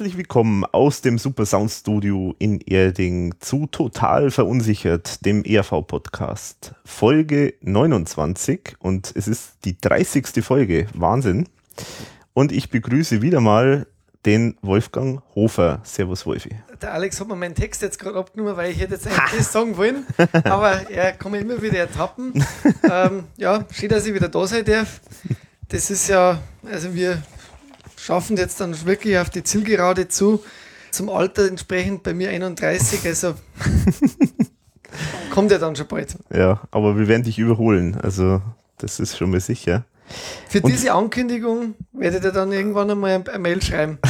Herzlich willkommen aus dem Super Sound Studio in Erding zu Total Verunsichert, dem ERV-Podcast. Folge 29 und es ist die 30. Folge. Wahnsinn. Und ich begrüße wieder mal den Wolfgang Hofer. Servus, Wolfi. Der Alex hat mir meinen Text jetzt gerade abgenommen, weil ich hätte jetzt eigentlich das sagen wollen, aber er kann mich immer wieder ertappen. ähm, ja, schön, dass ich wieder da sein darf. Das ist ja, also wir schaffen jetzt dann wirklich auf die Zielgerade zu. Zum Alter entsprechend bei mir 31, also kommt ja dann schon bald. Ja, aber wir werden dich überholen, also das ist schon mal sicher. Für Und diese Ankündigung werdet ihr dann irgendwann einmal ein Mail schreiben.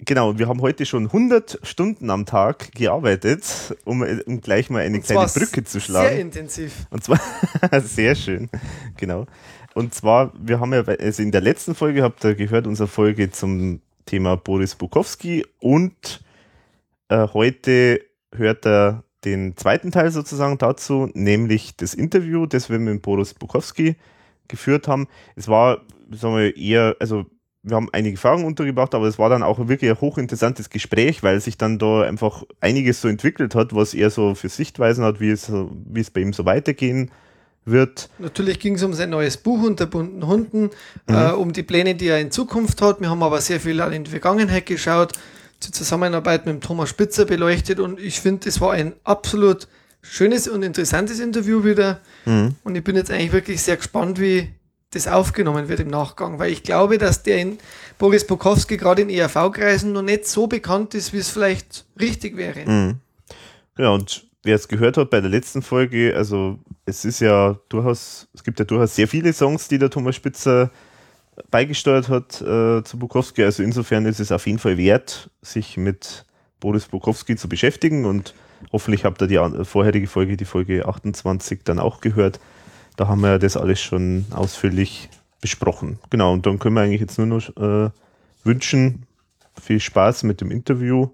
Genau, wir haben heute schon 100 Stunden am Tag gearbeitet, um, um gleich mal eine kleine Brücke zu schlagen. Sehr intensiv. Und zwar, sehr schön, genau. Und zwar, wir haben ja, also in der letzten Folge habt ihr gehört, unsere Folge zum Thema Boris Bukowski und äh, heute hört er den zweiten Teil sozusagen dazu, nämlich das Interview, das wir mit Boris Bukowski geführt haben. Es war, sagen wir, eher, also wir haben einige Fragen untergebracht, aber es war dann auch wirklich ein hochinteressantes Gespräch, weil sich dann da einfach einiges so entwickelt hat, was er so für Sichtweisen hat, wie es, wie es bei ihm so weitergehen wird. Natürlich ging es um sein neues Buch unter bunten Hunden, mhm. äh, um die Pläne, die er in Zukunft hat. Wir haben aber sehr viel in die Vergangenheit geschaut, die Zusammenarbeit mit Thomas Spitzer beleuchtet und ich finde, es war ein absolut schönes und interessantes Interview wieder. Mhm. Und ich bin jetzt eigentlich wirklich sehr gespannt, wie das aufgenommen wird im Nachgang, weil ich glaube, dass der in Boris Bukowski gerade in ERV-Kreisen noch nicht so bekannt ist, wie es vielleicht richtig wäre. Mhm. Ja, und wer es gehört hat bei der letzten Folge, also es ist ja durchaus, es gibt ja durchaus sehr viele Songs, die der Thomas Spitzer beigesteuert hat äh, zu Bukowski. Also insofern ist es auf jeden Fall wert, sich mit Boris Bukowski zu beschäftigen und hoffentlich habt ihr die vorherige Folge, die Folge 28, dann auch gehört. Da haben wir ja das alles schon ausführlich besprochen. Genau, und dann können wir eigentlich jetzt nur noch äh, wünschen, viel Spaß mit dem Interview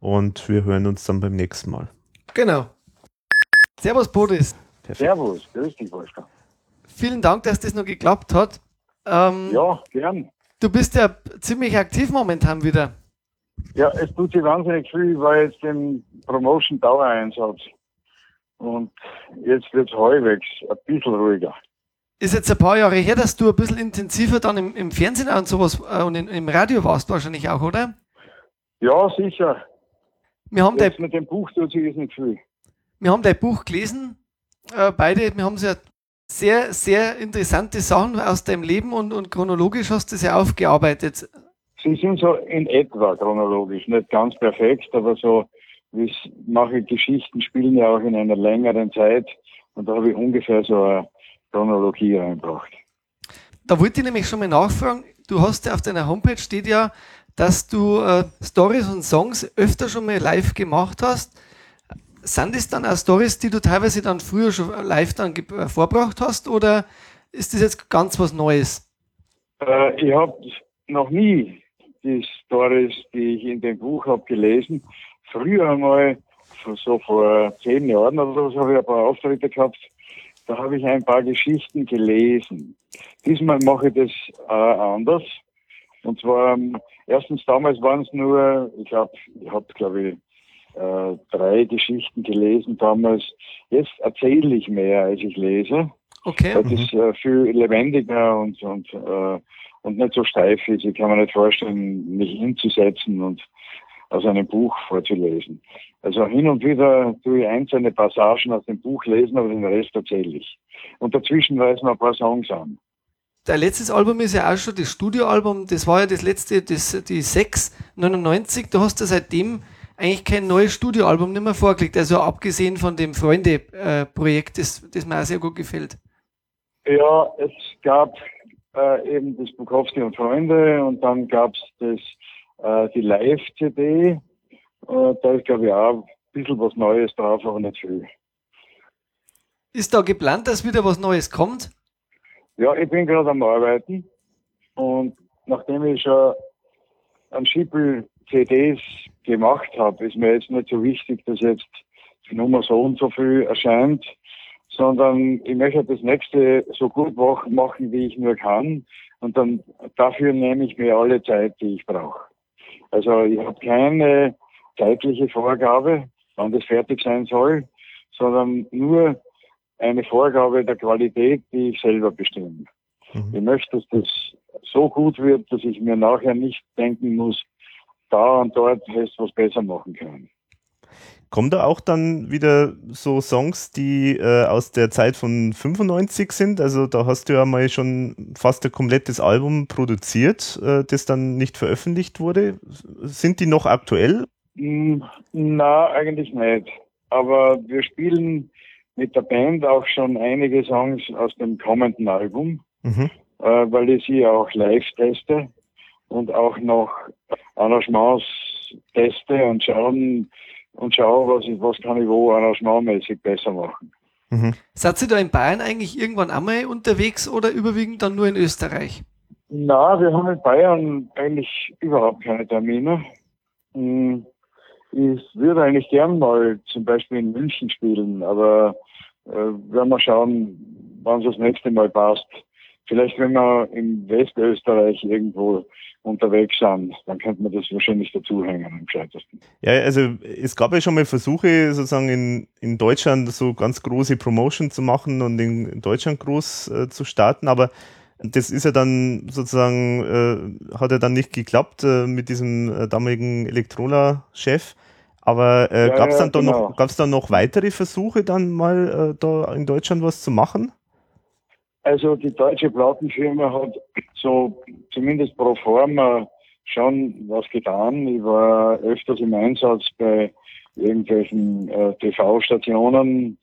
und wir hören uns dann beim nächsten Mal. Genau. Servus, Boris. Perfekt. Servus, grüß dich, Wolfgang. Vielen Dank, dass das noch geklappt hat. Ähm, ja, gern. Du bist ja ziemlich aktiv momentan wieder. Ja, es tut sich wahnsinnig viel, weil jetzt im Promotion-Dauereinsatz. Und jetzt wird es halbwegs ein bisschen ruhiger. Ist jetzt ein paar Jahre her, dass du ein bisschen intensiver dann im, im Fernsehen und sowas äh, und in, im Radio warst wahrscheinlich auch, oder? Ja, sicher. Wir haben Jetzt mit dem Buch tut sich nicht viel. Wir haben dein Buch gelesen, äh, beide. Wir haben sehr, sehr, sehr interessante Sachen aus deinem Leben und, und chronologisch hast du sie aufgearbeitet. Sie sind so in etwa chronologisch, nicht ganz perfekt, aber so, wie mache Geschichten spielen ja auch in einer längeren Zeit und da habe ich ungefähr so eine Chronologie reingebracht. Da wollte ich nämlich schon mal nachfragen, du hast ja auf deiner Homepage steht ja dass du äh, Stories und Songs öfter schon mal live gemacht hast. Sind es dann auch Stories, die du teilweise dann früher schon live dann äh, vorbracht hast oder ist das jetzt ganz was Neues? Äh, ich habe noch nie die Stories, die ich in dem Buch habe gelesen. Früher einmal, so vor zehn Jahren oder so, habe ich ein paar Auftritte gehabt. Da habe ich ein paar Geschichten gelesen. Diesmal mache ich das äh, anders. Und zwar, ähm, erstens damals waren es nur, ich glaube, ich habe, glaube ich, äh, drei Geschichten gelesen damals. Jetzt erzähle ich mehr, als ich lese. Okay. Das mhm. äh, viel lebendiger und, und, äh, und nicht so steif ist. Ich kann mir nicht vorstellen, mich hinzusetzen und aus einem Buch vorzulesen. Also hin und wieder tue ich einzelne Passagen aus dem Buch lesen, aber den Rest erzähle ich. Und dazwischen weisen ein paar Songs an dein letztes Album ist ja auch schon das Studioalbum, das war ja das letzte, das, die 699. Du hast ja seitdem eigentlich kein neues Studioalbum nicht mehr vorgelegt, also abgesehen von dem Freunde-Projekt, das, das mir auch sehr gut gefällt. Ja, es gab äh, eben das Bukowski und Freunde und dann gab es äh, die Live-CD. Äh, da ist, glaube ich, auch ein bisschen was Neues drauf, aber nicht viel. Ist da geplant, dass wieder was Neues kommt? Ja, ich bin gerade am Arbeiten und nachdem ich schon am Schippel CDs gemacht habe, ist mir jetzt nicht so wichtig, dass jetzt die Nummer so und so viel erscheint, sondern ich möchte das nächste so gut machen, wie ich nur kann. und dann dafür nehme ich mir alle Zeit, die ich brauche. Also ich habe keine zeitliche Vorgabe, wann das fertig sein soll, sondern nur eine Vorgabe der Qualität, die ich selber bestimme. Mhm. Ich möchte, dass das so gut wird, dass ich mir nachher nicht denken muss, da und dort hättest du was besser machen können. Kommen da auch dann wieder so Songs, die äh, aus der Zeit von 95 sind? Also da hast du ja mal schon fast ein komplettes Album produziert, äh, das dann nicht veröffentlicht wurde. Sind die noch aktuell? Hm, na, eigentlich nicht. Aber wir spielen mit der Band auch schon einige Songs aus dem kommenden Album, mhm. äh, weil ich sie auch live teste und auch noch Arrangements teste und schauen und schaue, was, ich, was kann ich wo arrangementmäßig besser machen. Mhm. Seid ihr da in Bayern eigentlich irgendwann einmal unterwegs oder überwiegend dann nur in Österreich? Na, wir haben in Bayern eigentlich überhaupt keine Termine. Hm, ich würde eigentlich gern mal zum Beispiel in München spielen, aber äh, werden wir schauen, wann es das nächste Mal passt. Vielleicht, wenn wir in Westösterreich irgendwo unterwegs sind, dann könnte man das wahrscheinlich dazuhängen am gescheitesten. Ja, also es gab ja schon mal Versuche, sozusagen in, in Deutschland so ganz große Promotion zu machen und in, Deutschland groß äh, zu starten, aber das ist ja dann sozusagen, äh, hat ja dann nicht geklappt äh, mit diesem äh, damaligen Elektrola-Chef. Aber äh, ja, gab es dann, ja, genau. noch, dann noch weitere Versuche, dann mal äh, da in Deutschland was zu machen? Also die deutsche Plattenfirma hat so zumindest pro forma schon was getan. Ich war öfters im Einsatz bei irgendwelchen äh, TV-Stationen,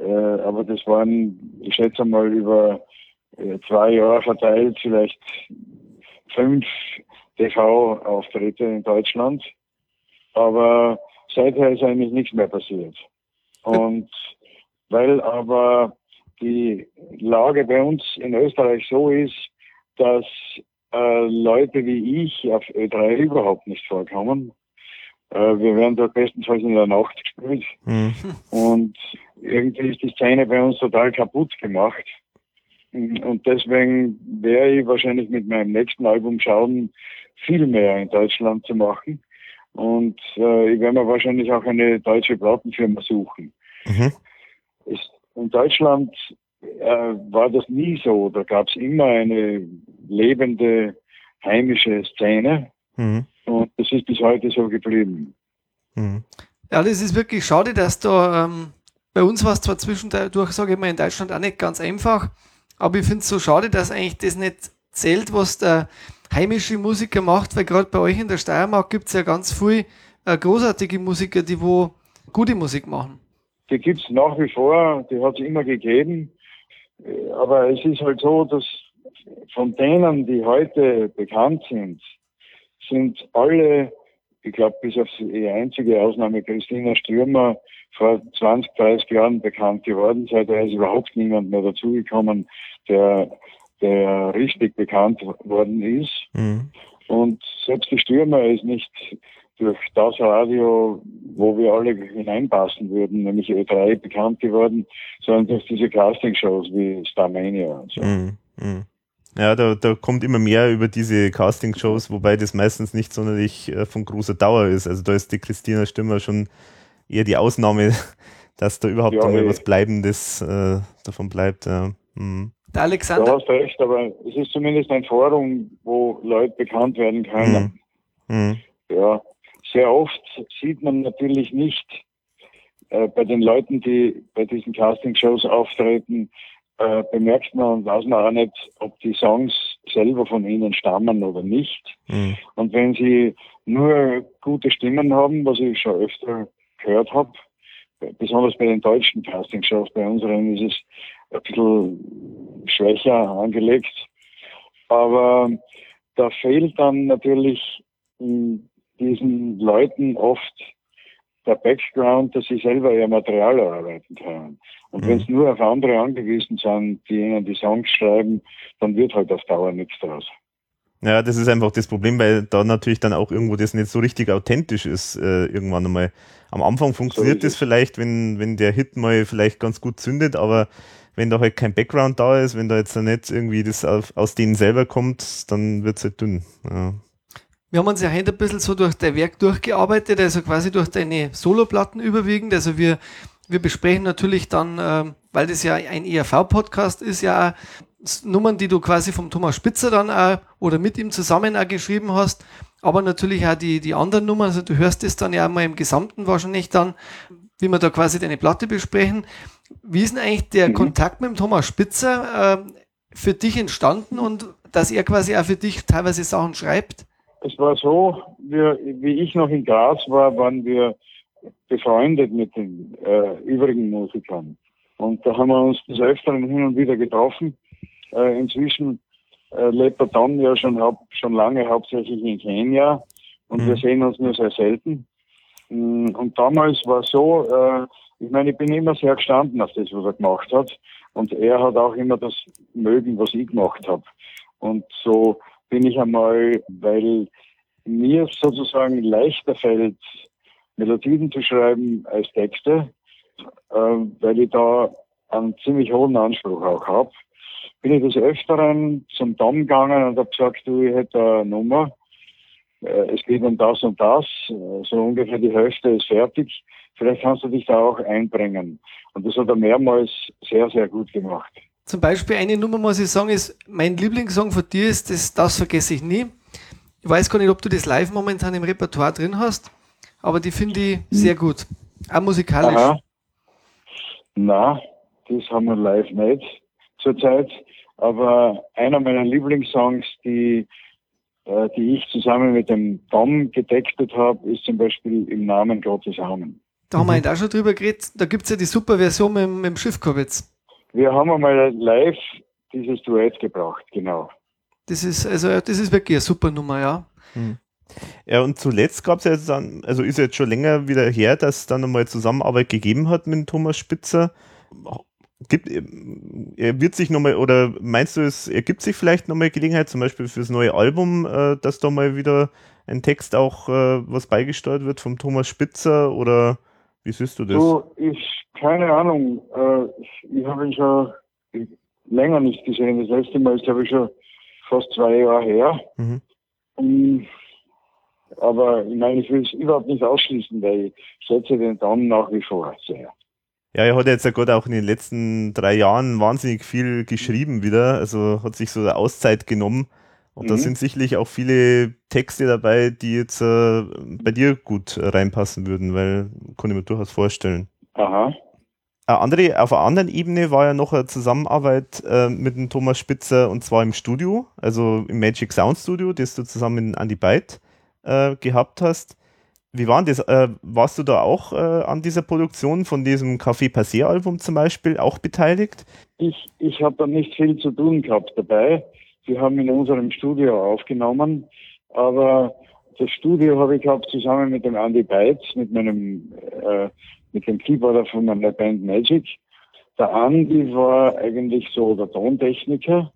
äh, aber das waren, ich schätze mal, über äh, zwei Jahre verteilt, vielleicht fünf TV-Auftritte in Deutschland. Aber seither ist eigentlich nichts mehr passiert. Und weil aber die Lage bei uns in Österreich so ist, dass äh, Leute wie ich auf Ö3 überhaupt nicht vorkommen. Äh, wir werden dort bestenfalls in der Nacht gespielt. Mhm. Und irgendwie ist die Szene bei uns total kaputt gemacht. Und deswegen werde ich wahrscheinlich mit meinem nächsten Album schauen, viel mehr in Deutschland zu machen. Und äh, ich werde mir wahrscheinlich auch eine deutsche Plattenfirma suchen. Mhm. Es, in Deutschland äh, war das nie so. Da gab es immer eine lebende heimische Szene. Mhm. Und das ist bis heute so geblieben. Mhm. Ja, das ist wirklich schade, dass da ähm, bei uns war es zwar zwischendurch, sage ich mal, in Deutschland auch nicht ganz einfach, aber ich finde es so schade, dass eigentlich das nicht zählt, was der heimische Musiker macht, weil gerade bei euch in der Steiermark gibt es ja ganz viele äh, großartige Musiker, die wo gute Musik machen. Die gibt es nach wie vor, die hat es immer gegeben. Äh, aber es ist halt so, dass von denen, die heute bekannt sind, sind alle, ich glaube, bis auf die einzige Ausnahme Christina Stürmer, vor 20, 30 Jahren bekannt geworden. Seither ist überhaupt niemand mehr dazugekommen, der der richtig bekannt worden ist. Mhm. Und selbst die Stürmer ist nicht durch das Radio, wo wir alle hineinpassen würden, nämlich Ö3 bekannt geworden, sondern durch diese Castingshows wie Starmania und so. Mhm. Mhm. Ja, da, da kommt immer mehr über diese Castingshows, wobei das meistens nicht sonderlich äh, von großer Dauer ist. Also da ist die Christina Stürmer schon eher die Ausnahme, dass da überhaupt ja, mal was Bleibendes äh, davon bleibt. Ja. Mhm. Der Alexander. Du hast recht, aber es ist zumindest ein Forum, wo Leute bekannt werden können. Mhm. Mhm. Ja, sehr oft sieht man natürlich nicht äh, bei den Leuten, die bei diesen Castingshows auftreten, äh, bemerkt man und weiß man auch nicht, ob die Songs selber von ihnen stammen oder nicht. Mhm. Und wenn sie nur gute Stimmen haben, was ich schon öfter gehört habe, besonders bei den deutschen Castingshows, bei unseren ist es ein bisschen schwächer angelegt. Aber da fehlt dann natürlich diesen Leuten oft der Background, dass sie selber ihr Material erarbeiten können. Und mhm. wenn es nur auf andere angewiesen sind, die ihnen die Songs schreiben, dann wird halt auf Dauer nichts draus. Ja, das ist einfach das Problem, weil da natürlich dann auch irgendwo das nicht so richtig authentisch ist, äh, irgendwann einmal. Am Anfang funktioniert so das vielleicht, wenn, wenn der Hit mal vielleicht ganz gut zündet, aber wenn da halt kein Background da ist, wenn da jetzt nicht irgendwie das auf, aus denen selber kommt, dann wird es halt dünn. Ja. Wir haben uns ja heute ein bisschen so durch dein Werk durchgearbeitet, also quasi durch deine Soloplatten überwiegend. Also wir, wir besprechen natürlich dann, äh, weil das ja ein ERV-Podcast ist, ja Nummern, die du quasi vom Thomas Spitzer dann auch oder mit ihm zusammen auch geschrieben hast, aber natürlich auch die, die anderen Nummern. Also du hörst es dann ja mal im Gesamten wahrscheinlich dann, wie wir da quasi deine Platte besprechen. Wie ist denn eigentlich der mhm. Kontakt mit dem Thomas Spitzer äh, für dich entstanden und dass er quasi auch für dich teilweise Sachen schreibt? Es war so, wir, wie ich noch in Graz war, waren wir befreundet mit den äh, übrigen Musikern. Und da haben wir uns des Öfteren hin und wieder getroffen. Äh, inzwischen äh, lebt er dann ja schon, schon lange hauptsächlich in Kenia und mhm. wir sehen uns nur sehr selten. Mm, und damals war so, äh, ich meine, ich bin immer sehr gestanden auf das, was er gemacht hat. Und er hat auch immer das mögen, was ich gemacht habe. Und so bin ich einmal, weil mir sozusagen leichter fällt, Melodien zu schreiben als Texte, äh, weil ich da einen ziemlich hohen Anspruch auch habe, bin ich des Öfteren zum Dom gegangen und habe gesagt, du, ich hätte eine Nummer, äh, es geht um das und das, so ungefähr die Hälfte ist fertig, vielleicht kannst du dich da auch einbringen. Und das hat er mehrmals sehr, sehr gut gemacht. Zum Beispiel eine Nummer, muss ich sagen, ist, mein Lieblingssong von dir ist das, das vergesse ich nie. Ich weiß gar nicht, ob du das live momentan im Repertoire drin hast, aber die finde ich sehr gut. Auch musikalisch. Aha. Na, das haben wir live nicht zurzeit. Aber einer meiner Lieblingssongs, die, äh, die ich zusammen mit dem Dom gedeckt habe, ist zum Beispiel Im Namen Gottes Amen. Da haben wir mhm. auch schon drüber geredet. Da gibt es ja die super Version mit, mit dem Schiffkowitz. Wir haben einmal live dieses Duett gebracht, genau. Das ist, also, das ist wirklich eine super Nummer, ja. Hm. Ja, und zuletzt gab es ja jetzt dann, also ist jetzt schon länger wieder her, dass es dann nochmal Zusammenarbeit gegeben hat mit Thomas Spitzer. Gibt, er wird sich nochmal, oder meinst du, es ergibt sich vielleicht nochmal Gelegenheit, zum Beispiel fürs neue Album, äh, dass da mal wieder ein Text auch äh, was beigesteuert wird vom Thomas Spitzer oder wie siehst du das? So, ich, keine Ahnung, äh, ich, ich habe ihn schon länger nicht gesehen. Das letzte Mal ist, glaube ich, schon fast zwei Jahre her. Mhm. Um, aber ich meine, ich will es überhaupt nicht ausschließen, weil ich schätze den Daumen nach wie vor sehr. Ja, er hat jetzt ja gerade auch in den letzten drei Jahren wahnsinnig viel geschrieben wieder. Also hat sich so eine Auszeit genommen. Und mhm. da sind sicherlich auch viele Texte dabei, die jetzt äh, bei dir gut reinpassen würden, weil kann ich mir durchaus vorstellen. Aha. Eine andere, auf einer anderen Ebene war ja noch eine Zusammenarbeit äh, mit dem Thomas Spitzer und zwar im Studio, also im Magic Sound Studio, das du zusammen mit Andy Byte äh, gehabt hast. Wie war das? Äh, warst du da auch äh, an dieser Produktion von diesem Café Passé Album zum Beispiel auch beteiligt? Ich, ich habe da nicht viel zu tun gehabt dabei. Wir haben in unserem Studio aufgenommen, aber das Studio habe ich gehabt zusammen mit dem Andy Beitz, mit meinem äh, mit dem Keyboarder von meiner Band Magic. Der Andy war eigentlich so der Tontechniker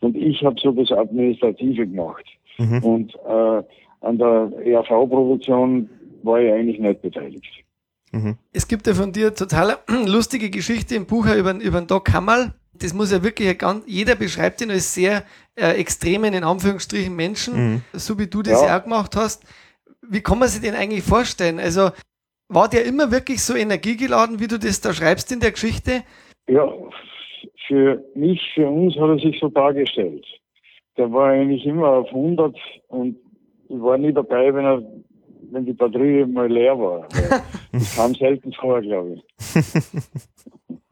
und ich habe so das Administrative gemacht. Mhm. Und äh, an der ERV-Produktion war ich eigentlich nicht beteiligt. Mhm. Es gibt ja von dir total lustige Geschichte im Buch über, über den Doc Hammerl. Das muss ja wirklich ganz, jeder beschreibt ihn als sehr äh, extremen, in Anführungsstrichen, Menschen, mhm. so wie du das ja. auch gemacht hast. Wie kann man sich den eigentlich vorstellen? Also, war der immer wirklich so energiegeladen, wie du das da schreibst in der Geschichte? Ja, für mich, für uns hat er sich so dargestellt. Der war eigentlich immer auf 100 und ich war nie dabei, wenn er, wenn die Batterie mal leer war. Das kam selten vor, glaube ich.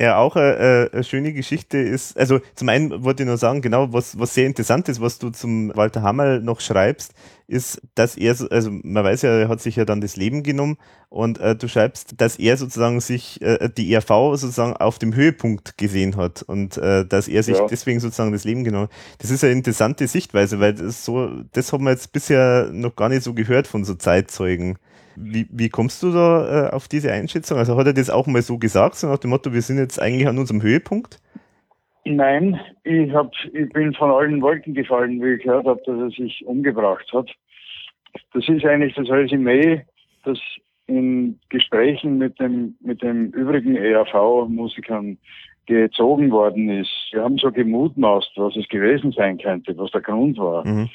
Ja, auch eine, äh, eine, schöne Geschichte ist, also zum einen wollte ich nur sagen, genau, was, was sehr interessant ist, was du zum Walter Hammerl noch schreibst, ist, dass er, also man weiß ja, er hat sich ja dann das Leben genommen und äh, du schreibst, dass er sozusagen sich äh, die ERV sozusagen auf dem Höhepunkt gesehen hat und äh, dass er sich ja. deswegen sozusagen das Leben genommen hat. Das ist eine interessante Sichtweise, weil das so, das haben wir jetzt bisher noch gar nicht so gehört von so Zeitzeugen. Wie, wie kommst du da äh, auf diese Einschätzung? Also hat er das auch mal so gesagt, so nach dem Motto, wir sind jetzt eigentlich an unserem Höhepunkt? Nein, ich, hab, ich bin von allen Wolken gefallen, wie ich gehört habe, dass er sich umgebracht hat. Das ist eigentlich das Resümee, das in Gesprächen mit dem, mit den übrigen ERV-Musikern gezogen worden ist. Wir haben so gemutmaßt, was es gewesen sein könnte, was der Grund war. Mhm.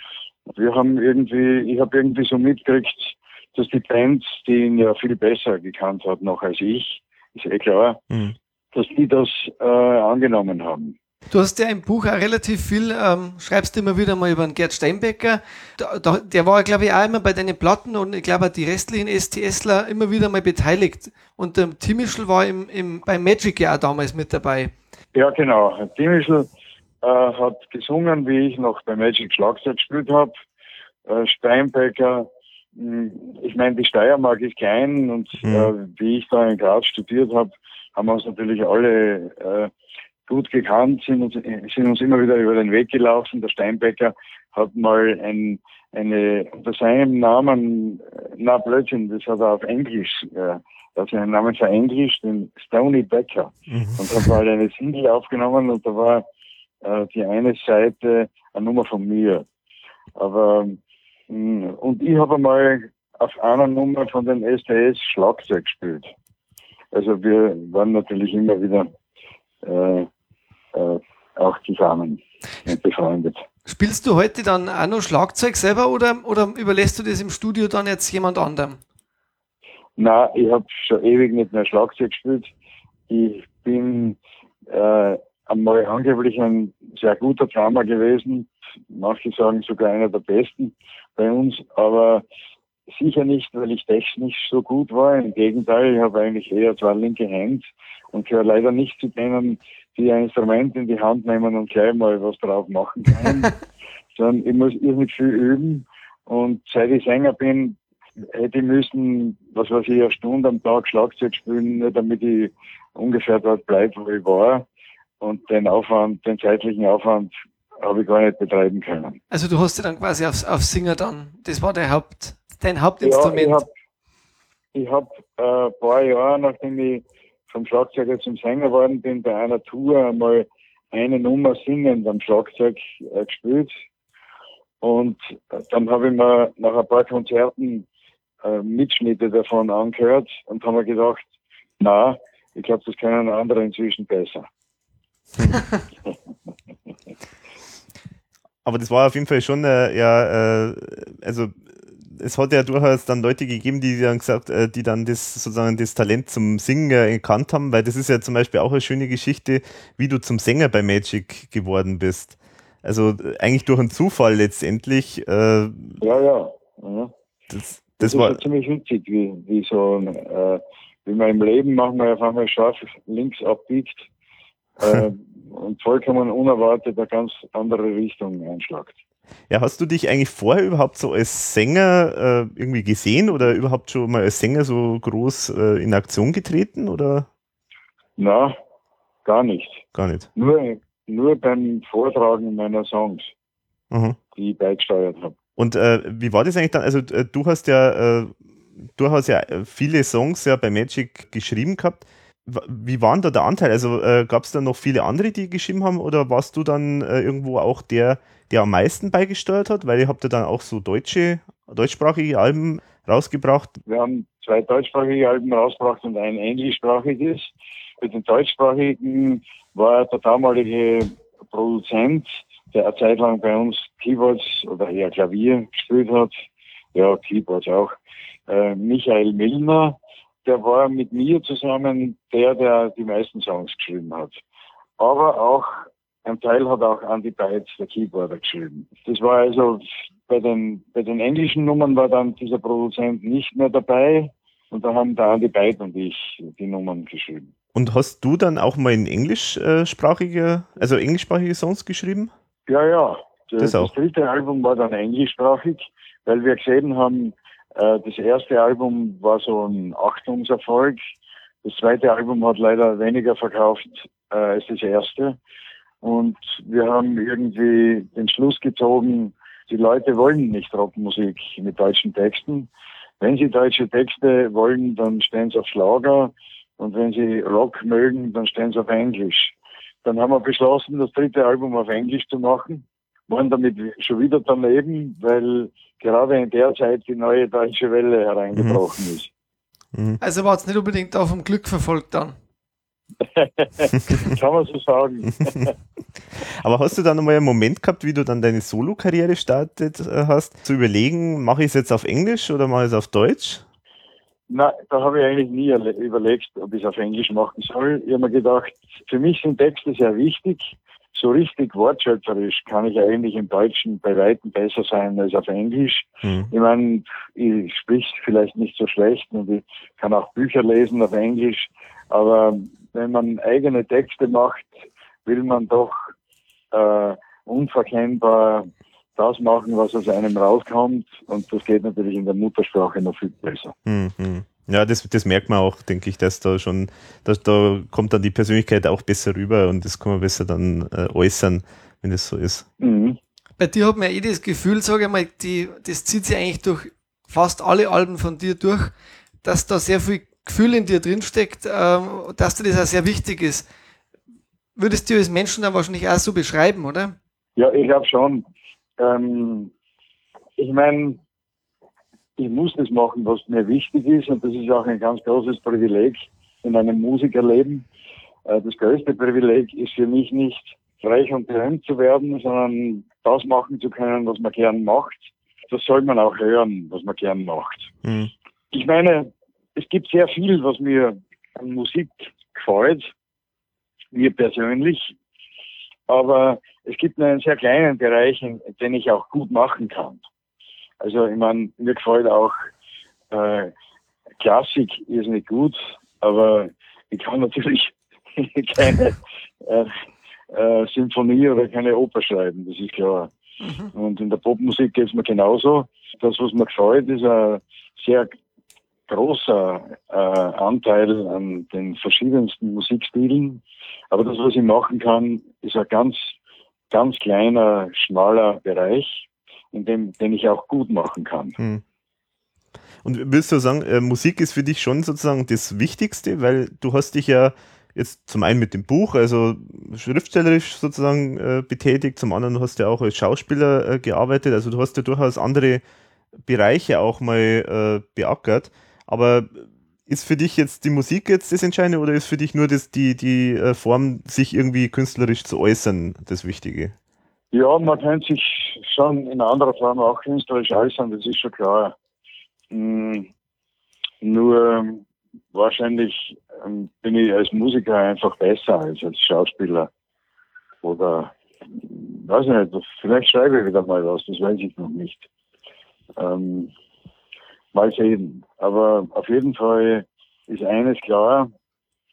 Wir haben irgendwie, ich habe irgendwie so mitgekriegt, dass die Bands, die ihn ja viel besser gekannt hat noch als ich, ist eh klar, mhm. dass die das äh, angenommen haben. Du hast ja im Buch auch relativ viel, ähm, schreibst immer wieder mal über den Gerd Steinbecker. Da, da, der war, glaube ich, auch immer bei deinen Platten und ich glaube, die restlichen STSler immer wieder mal beteiligt. Und der Timischl war im, im, bei Magic ja auch damals mit dabei. Ja, genau. Timischl äh, hat gesungen, wie ich noch bei Magic Schlagzeug gespielt habe. Äh, Steinbecker, ich meine, die Steiermark ist klein und mhm. äh, wie ich da in Graz studiert habe, haben wir uns natürlich alle äh, gut gekannt, sind uns, sind uns immer wieder über den Weg gelaufen. Der Steinbecker hat mal ein, eine, unter seinem Namen, na Blödsinn, das hat er auf Englisch, äh, hat seinen Namen verenglisch, den Stony Becker. Mhm. Und hat mal eine Single aufgenommen und da war äh, die eine Seite eine Nummer von mir. Aber, hm, und ich habe mal auf einer Nummer von den STS Schlagzeug gespielt. Also wir waren natürlich immer wieder äh, äh, auch zusammen und befreundet. Spielst du heute dann auch noch Schlagzeug selber oder, oder überlässt du das im Studio dann jetzt jemand anderem? Na, ich habe schon ewig nicht mehr Schlagzeug gespielt. Ich bin äh, einmal angeblich ein sehr guter Drama gewesen. Manche sagen sogar einer der besten bei uns, aber sicher nicht, weil ich technisch so gut war. Im Gegenteil, ich habe eigentlich eher zwei linke Hände und gehöre leider nicht zu denen, die ein Instrument in die Hand nehmen und gleich mal was drauf machen können, sondern ich muss irrsinnig viel üben. Und seit ich Sänger bin, hätte ich müssen, was weiß ich, eine Stunde am Tag Schlagzeug spielen, nur damit ich ungefähr dort bleibe, wo ich war. Und den Aufwand, den zeitlichen Aufwand habe ich gar nicht betreiben können. Also du hast dich dann quasi aufs, aufs Singer dann, das war dein, Haupt, dein Hauptinstrument. Ja, ich habe hab, äh, ein paar Jahre, nachdem ich vom Schlagzeuger zum Sänger geworden bin, bei einer Tour einmal eine Nummer singend am Schlagzeug äh, gespielt. Und äh, dann habe ich mir nach ein paar Konzerten äh, Mitschnitte davon angehört und habe mir gedacht, na, ich glaube, das können andere inzwischen besser. Aber das war auf jeden Fall schon, äh, ja, äh, also es hat ja durchaus dann Leute gegeben, die dann gesagt, äh, die dann das sozusagen das Talent zum Singen erkannt haben, weil das ist ja zum Beispiel auch eine schöne Geschichte, wie du zum Sänger bei Magic geworden bist. Also äh, eigentlich durch einen Zufall letztendlich. Äh, ja, ja. ja. Das, das, das war ist ziemlich witzig, wie, wie so äh, wie man im Leben manchmal auf einmal scharf links abbiegt äh, und vollkommen unerwartet eine ganz andere Richtung einschlagt. Ja, hast du dich eigentlich vorher überhaupt so als Sänger äh, irgendwie gesehen oder überhaupt schon mal als Sänger so groß äh, in Aktion getreten oder? Na, gar nicht. Gar nicht. Nur, nur beim Vortragen meiner Songs, mhm. die ich beigesteuert habe. Und äh, wie war das eigentlich dann? Also äh, du hast ja äh, durchaus ja viele Songs ja bei Magic geschrieben gehabt. Wie war da der Anteil? Also äh, gab es da noch viele andere, die geschrieben haben oder warst du dann äh, irgendwo auch der, der am meisten beigesteuert hat? Weil ihr habt ja dann auch so deutsche, deutschsprachige Alben rausgebracht. Wir haben zwei deutschsprachige Alben rausgebracht und ein englischsprachiges. Mit den deutschsprachigen war der damalige Produzent, der eine Zeit lang bei uns Keyboards oder eher Klavier gespielt hat, ja, Keyboards auch, äh, Michael Milner, der war mit mir zusammen der, der die meisten Songs geschrieben hat. Aber auch ein Teil hat auch Andy Beitz, der Keyboarder, geschrieben. Das war also bei den, bei den englischen Nummern war dann dieser Produzent nicht mehr dabei und da haben der Andy Beitz und ich die Nummern geschrieben. Und hast du dann auch mal in englischsprachige, also englischsprachige Songs geschrieben? Ja, ja. Das, das, das dritte Album war dann englischsprachig, weil wir gesehen haben, äh, das erste Album war so ein Achtungserfolg. Das zweite Album hat leider weniger verkauft äh, als das erste. Und wir haben irgendwie den Schluss gezogen, die Leute wollen nicht Rockmusik mit deutschen Texten. Wenn sie deutsche Texte wollen, dann stehen sie auf Schlager. Und wenn sie Rock mögen, dann stehen sie auf Englisch. Dann haben wir beschlossen, das dritte Album auf Englisch zu machen. Waren damit schon wieder daneben, weil gerade in der Zeit die neue deutsche Welle hereingebrochen mhm. ist. Mhm. Also war es nicht unbedingt auf dem Glück verfolgt dann? Kann man so sagen. Aber hast du dann einmal einen Moment gehabt, wie du dann deine Solo-Karriere startet äh, hast, zu überlegen, mache ich es jetzt auf Englisch oder mache ich es auf Deutsch? Nein, da habe ich eigentlich nie überlegt, ob ich es auf Englisch machen soll. Ich habe mir gedacht, für mich sind Texte sehr wichtig. So richtig wortschöpferisch kann ich eigentlich im Deutschen bei Weitem besser sein als auf Englisch. Hm. Ich meine, ich sprich vielleicht nicht so schlecht und ich kann auch Bücher lesen auf Englisch, aber wenn man eigene Texte macht, will man doch äh, unverkennbar das machen, was aus einem rauskommt. Und das geht natürlich in der Muttersprache noch viel besser. Mhm. Ja, das, das merkt man auch, denke ich, dass da schon, dass da kommt dann die Persönlichkeit auch besser rüber und das kann man besser dann äh, äußern, wenn das so ist. Mhm. Bei dir hat man eh das Gefühl, sage ich mal, die, das zieht sich eigentlich durch fast alle Alben von dir durch, dass da sehr viel Gefühl in dir drinsteckt, ähm, dass dir das auch sehr wichtig ist. Würdest du als Menschen dann wahrscheinlich auch so beschreiben, oder? Ja, ich glaube schon. Ähm, ich meine, ich muss das machen, was mir wichtig ist und das ist auch ein ganz großes Privileg in einem Musikerleben. Äh, das größte Privileg ist für mich nicht reich und berühmt zu werden, sondern das machen zu können, was man gern macht. Das soll man auch hören, was man gern macht. Mhm. Ich meine, es gibt sehr viel, was mir an Musik gefällt, mir persönlich. Aber es gibt nur einen sehr kleinen Bereich, den ich auch gut machen kann. Also ich meine, mir gefällt auch äh, Klassik ist nicht gut, aber ich kann natürlich keine äh, äh, Symphonie oder keine Oper schreiben, das ist klar. Mhm. Und in der Popmusik geht es mir genauso. Das, was mir gefällt, ist ein sehr großer äh, Anteil an den verschiedensten Musikstilen. Aber das, was ich machen kann, ist ein ganz, ganz kleiner, schmaler Bereich, in dem, den ich auch gut machen kann. Hm. Und willst du sagen, äh, Musik ist für dich schon sozusagen das Wichtigste, weil du hast dich ja jetzt zum einen mit dem Buch, also schriftstellerisch sozusagen äh, betätigt, zum anderen du hast ja auch als Schauspieler äh, gearbeitet, also du hast ja durchaus andere Bereiche auch mal äh, beackert. Aber ist für dich jetzt die Musik jetzt das Entscheidende oder ist für dich nur das, die, die äh, Form, sich irgendwie künstlerisch zu äußern, das Wichtige? Ja, man kann sich schon in anderer Form auch künstlerisch äußern, das ist schon klar. Hm, nur wahrscheinlich ähm, bin ich als Musiker einfach besser als als Schauspieler. Oder weiß ich nicht, vielleicht schreibe ich wieder mal was, das weiß ich noch nicht. Ähm, mal sehen. Aber auf jeden Fall ist eines klar,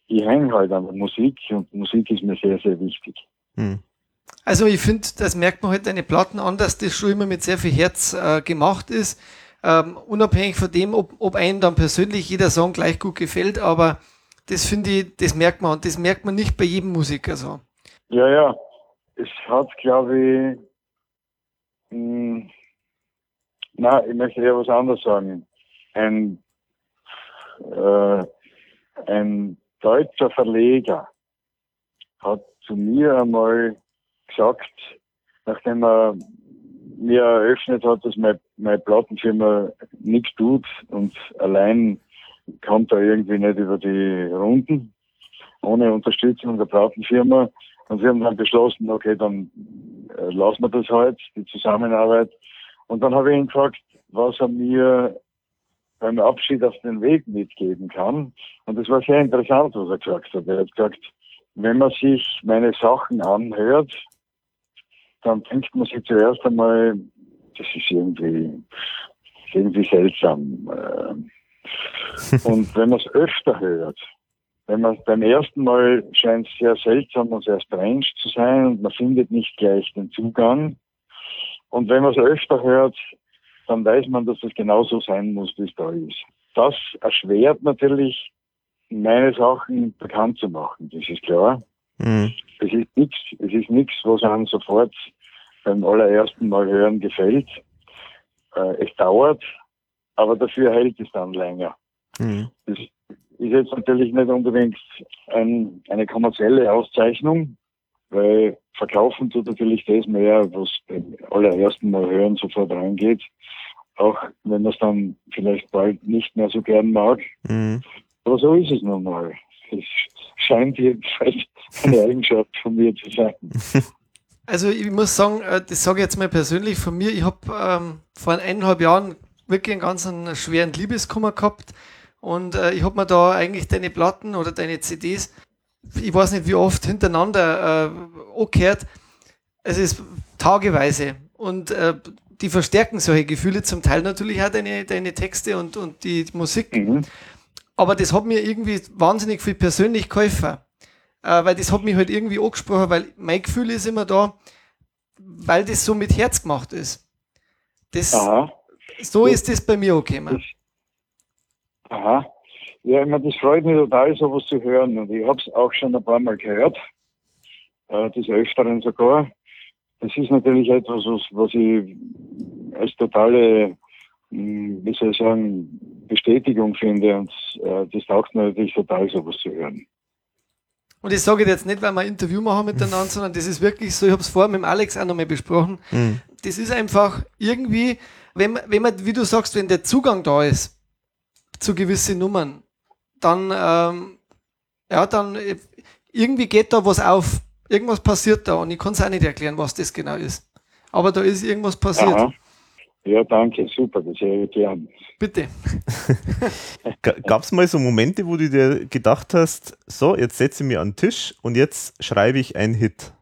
ich hänge halt an der Musik und Musik ist mir sehr, sehr wichtig. Hm. Also ich finde, das merkt man halt deine Platten an, dass das schon immer mit sehr viel Herz äh, gemacht ist. Ähm, unabhängig von dem, ob, ob einem dann persönlich jeder Song gleich gut gefällt, aber das finde ich, das merkt man und das merkt man nicht bei jedem Musiker so. Ja, ja. Es hat, glaube ich, mh, hm, na, ich möchte eher was anderes sagen ein, äh, ein deutscher Verleger hat zu mir einmal gesagt, nachdem er mir eröffnet hat, dass meine, meine Plattenfirma nichts tut und allein kommt er irgendwie nicht über die Runden, ohne Unterstützung der Plattenfirma. Und wir haben dann beschlossen, okay, dann äh, lassen wir das halt, die Zusammenarbeit. Und dann habe ich ihn gefragt, was er mir beim Abschied auf den Weg mitgeben kann. Und das war sehr interessant, was er gesagt hat. Er hat gesagt, wenn man sich meine Sachen anhört, dann denkt man sich zuerst einmal, das ist irgendwie, irgendwie seltsam. Äh. Und wenn man es öfter hört, wenn man beim ersten Mal scheint es sehr seltsam und sehr strange zu sein und man findet nicht gleich den Zugang. Und wenn man es öfter hört, dann weiß man, dass es genauso sein muss, wie es da ist. Das erschwert natürlich, meine Sachen bekannt zu machen, das ist klar. Mhm. Es ist nichts, es ist nichts, was einem sofort beim allerersten Mal hören gefällt. Äh, es dauert, aber dafür hält es dann länger. Mhm. Das ist jetzt natürlich nicht unbedingt ein, eine kommerzielle Auszeichnung, weil verkaufen tut natürlich das mehr, was beim allerersten Mal hören sofort reingeht. Auch wenn man es dann vielleicht bald nicht mehr so gern mag. Mhm. Aber so ist es nun mal. Das scheint jedenfalls eine Eigenschaft von mir zu sein. Also ich muss sagen, äh, das sage ich jetzt mal persönlich von mir, ich habe ähm, vor eineinhalb Jahren wirklich einen ganz einen schweren Liebeskummer gehabt und äh, ich habe mir da eigentlich deine Platten oder deine CDs, ich weiß nicht wie oft hintereinander äh, angehört. Es ist tageweise und äh, die verstärken solche Gefühle zum Teil natürlich auch deine, deine Texte und, und die Musik. Mhm. Aber das hat mir irgendwie wahnsinnig viel persönlich geholfen. Äh, weil das hat mich halt irgendwie angesprochen, weil mein Gefühl ist immer da, weil das so mit Herz gemacht ist. Das, Aha. So ist das bei mir okay, man. Aha. Ja, ich meine, das freut mich total, sowas zu hören. Und ich habe es auch schon ein paar Mal gehört, äh, des Öfteren sogar. Das ist natürlich etwas, was, was ich als totale, wie soll ich sagen, Bestätigung finde. Und äh, das taugt mir natürlich total, sowas zu hören. Und ich sage jetzt nicht, weil wir ein Interview machen miteinander, sondern das ist wirklich so, ich habe es vorher mit dem Alex auch nochmal besprochen. Mhm. Das ist einfach irgendwie, wenn man, wenn man, wie du sagst, wenn der Zugang da ist zu gewissen Nummern, dann, ähm, ja, dann äh, irgendwie geht da was auf. Irgendwas passiert da und ich kann es auch nicht erklären, was das genau ist. Aber da ist irgendwas passiert. Aha. Ja, danke, super, das höre ich gern. Bitte. Gab es mal so Momente, wo du dir gedacht hast, so, jetzt setze ich mich an den Tisch und jetzt schreibe ich einen Hit?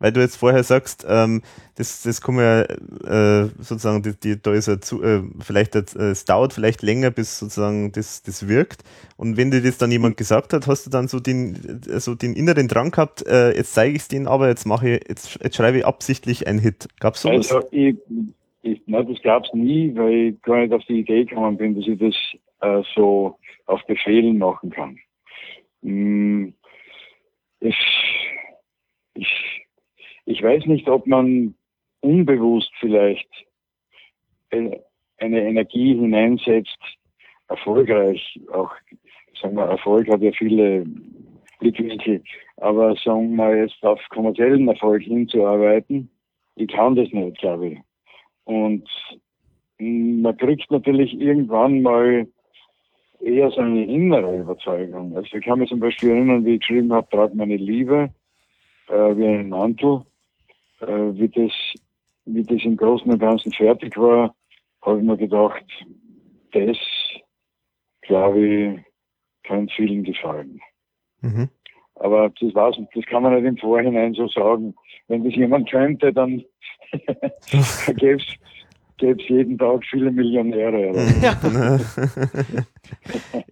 weil du jetzt vorher sagst, ähm, das, das kann man äh, sozusagen, die, die, da ist er zu, äh, vielleicht, äh, es dauert vielleicht länger, bis sozusagen das, das wirkt. Und wenn dir das dann jemand gesagt hat, hast du dann so den, so den inneren Drang gehabt, äh, jetzt zeige ich es denen, aber jetzt mache ich, jetzt, jetzt schreibe ich absichtlich einen Hit. Gab's sowas? Also ich, ich, nein, das gab's nie, weil ich gar nicht auf die Idee gekommen bin, dass ich das äh, so auf Befehlen machen kann. Hm, ich, ich ich weiß nicht, ob man unbewusst vielleicht eine Energie hineinsetzt, erfolgreich, auch, sagen wir, Erfolg hat ja viele Blickwinkel, aber sagen wir jetzt auf kommerziellen Erfolg hinzuarbeiten, ich kann das nicht, glaube ich. Und man kriegt natürlich irgendwann mal eher so eine innere Überzeugung. Also ich kann mich zum Beispiel erinnern, wie ich geschrieben habe, trag meine Liebe äh, wie einen Mantel äh, wie, das, wie das im Großen und Ganzen fertig war, habe ich mir gedacht, das, glaube ich, könnte vielen gefallen. Mhm. Aber das war's, das kann man nicht im Vorhinein so sagen. Wenn das jemand könnte, dann es gäbe es jeden Tag viele Millionäre.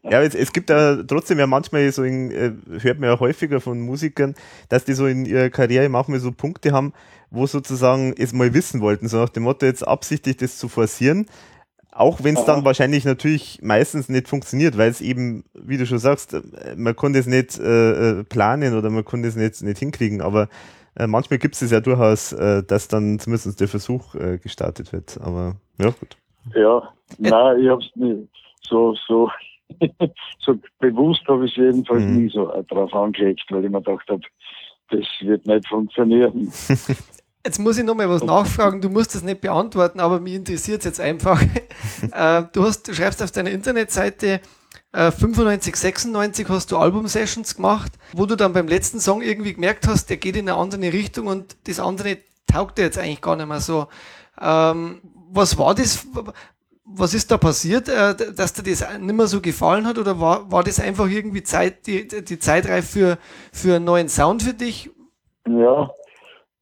Ja, ja es, es, gibt ja trotzdem ja manchmal so, in, äh, hört man ja häufiger von Musikern, dass die so in ihrer Karriere manchmal so Punkte haben, wo sozusagen es mal wissen wollten, so nach dem Motto jetzt absichtlich das zu forcieren. Auch wenn es dann wahrscheinlich natürlich meistens nicht funktioniert, weil es eben, wie du schon sagst, äh, man kann das nicht äh, äh, planen oder man kann das nicht, nicht hinkriegen, aber äh, manchmal gibt es ja durchaus, äh, dass dann zumindest der Versuch äh, gestartet wird. Aber ja, gut. Ja, nein, ich habe es nicht so, so, so bewusst habe ich es jedenfalls mhm. nie so drauf angelegt, weil ich mir gedacht habe, das wird nicht funktionieren. Jetzt muss ich noch mal was nachfragen. Du musst das nicht beantworten, aber mich interessiert es jetzt einfach. äh, du, hast, du schreibst auf deiner Internetseite, äh, 95, 96 hast du Album-Sessions gemacht, wo du dann beim letzten Song irgendwie gemerkt hast, der geht in eine andere Richtung und das andere taugt dir jetzt eigentlich gar nicht mehr so. Ähm, was war das? Was ist da passiert, äh, dass dir das nicht mehr so gefallen hat oder war, war das einfach irgendwie Zeit, die, die Zeit reif für, für einen neuen Sound für dich? Ja,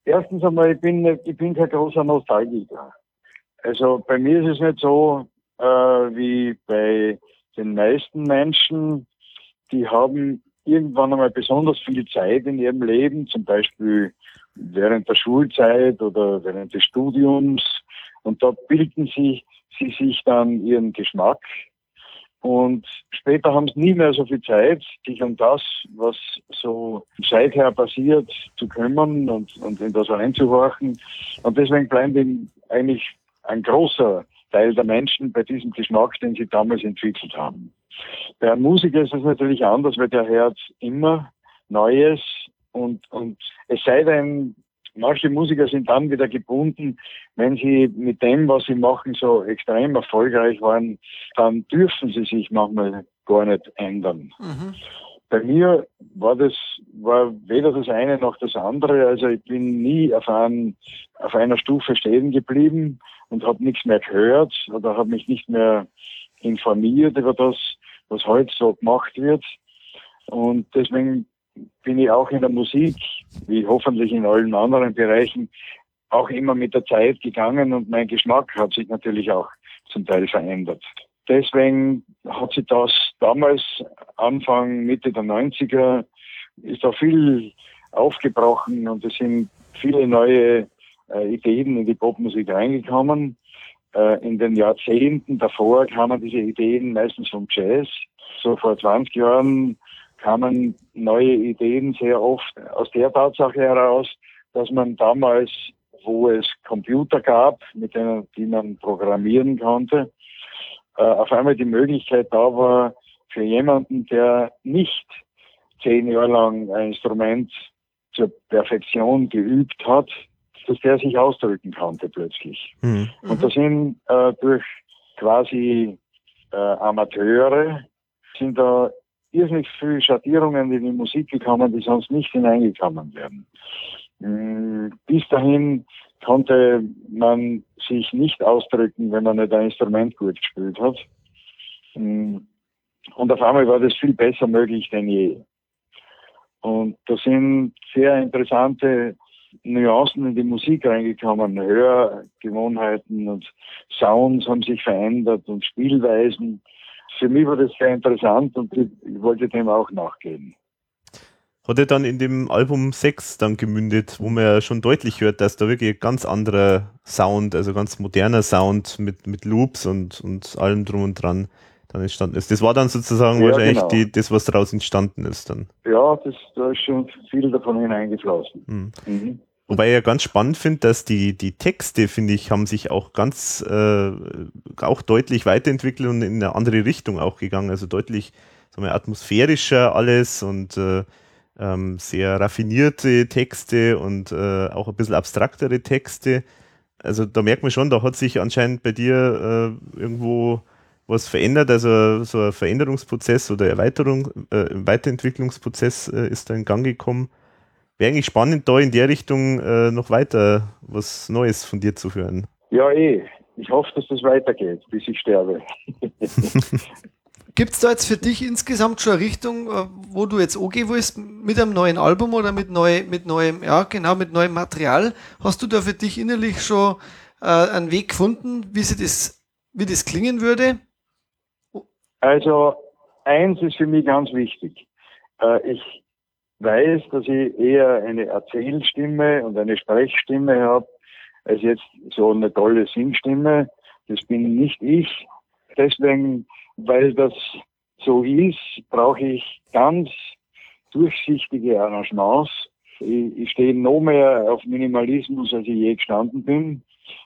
erstens einmal, ich bin, ich bin kein großer Nostalgiker. Also bei mir ist es nicht so äh, wie bei den meisten Menschen, die haben irgendwann einmal besonders viel Zeit in ihrem Leben, zum Beispiel während der Schulzeit oder während des Studiums. Und da bilden sie, sie sich dann ihren Geschmack. Und später haben sie nie mehr so viel Zeit, sich um das, was so seither passiert, zu kümmern und, und in das einzuhorchen. Und deswegen bleibt ihnen eigentlich ein großer Teil der Menschen bei diesem Geschmack, den sie damals entwickelt haben. Bei einem Musiker ist es natürlich anders, weil der hört immer Neues und, und es sei denn, manche Musiker sind dann wieder gebunden, wenn sie mit dem, was sie machen, so extrem erfolgreich waren, dann dürfen sie sich manchmal gar nicht ändern. Mhm. Bei mir war das, war weder das eine noch das andere. Also ich bin nie auf, ein, auf einer Stufe stehen geblieben und habe nichts mehr gehört oder habe mich nicht mehr informiert über das, was heute so gemacht wird. Und deswegen bin ich auch in der Musik, wie hoffentlich in allen anderen Bereichen, auch immer mit der Zeit gegangen und mein Geschmack hat sich natürlich auch zum Teil verändert. Deswegen hat sich das damals, Anfang, Mitte der 90er, ist da viel aufgebrochen und es sind viele neue äh, Ideen in die Popmusik reingekommen. Äh, in den Jahrzehnten davor kamen diese Ideen meistens vom Jazz. So vor 20 Jahren kamen neue Ideen sehr oft aus der Tatsache heraus, dass man damals, wo es Computer gab, mit denen die man programmieren konnte, äh, auf einmal die Möglichkeit da war, für jemanden, der nicht zehn Jahre lang ein Instrument zur Perfektion geübt hat, dass der sich ausdrücken konnte plötzlich. Mhm. Und da sind äh, durch quasi äh, Amateure sind da irrsinnig viele Schattierungen in die Musik gekommen, die sonst nicht hineingekommen wären. Mhm. Bis dahin konnte man sich nicht ausdrücken, wenn man nicht ein Instrument gut gespielt hat. Mhm. Und auf einmal war das viel besser möglich denn je. Und da sind sehr interessante Nuancen in die Musik reingekommen. Hörgewohnheiten und Sounds haben sich verändert und Spielweisen. Für mich war das sehr interessant und ich, wollte dem auch nachgehen. Hat er dann in dem Album 6 dann gemündet, wo man ja schon deutlich hört, dass da wirklich ein ganz anderer Sound, also ganz moderner Sound mit, mit Loops und, und allem drum und dran dann entstanden ist. Das war dann sozusagen ja, wahrscheinlich genau. die, das, was daraus entstanden ist dann. Ja, das, da ist schon viel davon hineingeflossen. Mhm. Mhm. Wobei ich ja ganz spannend finde, dass die, die Texte, finde ich, haben sich auch ganz, äh, auch deutlich weiterentwickelt und in eine andere Richtung auch gegangen. Also deutlich, sagen wir, atmosphärischer alles und äh, ähm, sehr raffinierte Texte und äh, auch ein bisschen abstraktere Texte. Also da merkt man schon, da hat sich anscheinend bei dir äh, irgendwo was verändert, also so ein Veränderungsprozess oder Erweiterung, äh, Weiterentwicklungsprozess äh, ist da in Gang gekommen. Wäre eigentlich spannend, da in der Richtung äh, noch weiter was Neues von dir zu hören. Ja, eh. Ich hoffe, dass das weitergeht, bis ich sterbe. Gibt es da jetzt für dich insgesamt schon eine Richtung, äh, wo du jetzt angehen willst, mit einem neuen Album oder mit, neu, mit neuem, ja genau, mit neuem Material? Hast du da für dich innerlich schon äh, einen Weg gefunden, wie, sie das, wie das klingen würde? Also eins ist für mich ganz wichtig. Äh, ich weiß, dass ich eher eine Erzählstimme und eine Sprechstimme habe, als jetzt so eine tolle Singstimme. Das bin nicht ich. Deswegen, weil das so ist, brauche ich ganz durchsichtige Arrangements. Ich, ich stehe noch mehr auf Minimalismus, als ich je gestanden bin,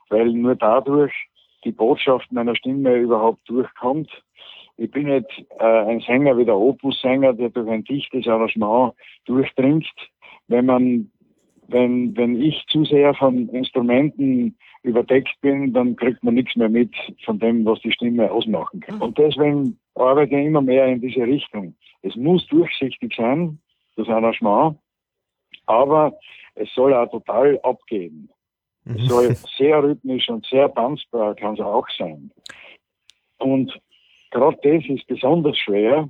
weil nur dadurch die Botschaft meiner Stimme überhaupt durchkommt. Ich bin nicht äh, ein Sänger wie der Opus-Sänger, der durch ein dichtes Arrangement durchdringt. Wenn man, wenn, wenn ich zu sehr von Instrumenten überdeckt bin, dann kriegt man nichts mehr mit von dem, was die Stimme ausmachen kann. Und deswegen arbeite ich immer mehr in diese Richtung. Es muss durchsichtig sein, das Arrangement, aber es soll auch total abgeben. Es mhm. soll sehr rhythmisch und sehr tanzbar kann es auch sein. Und gerade das ist besonders schwer,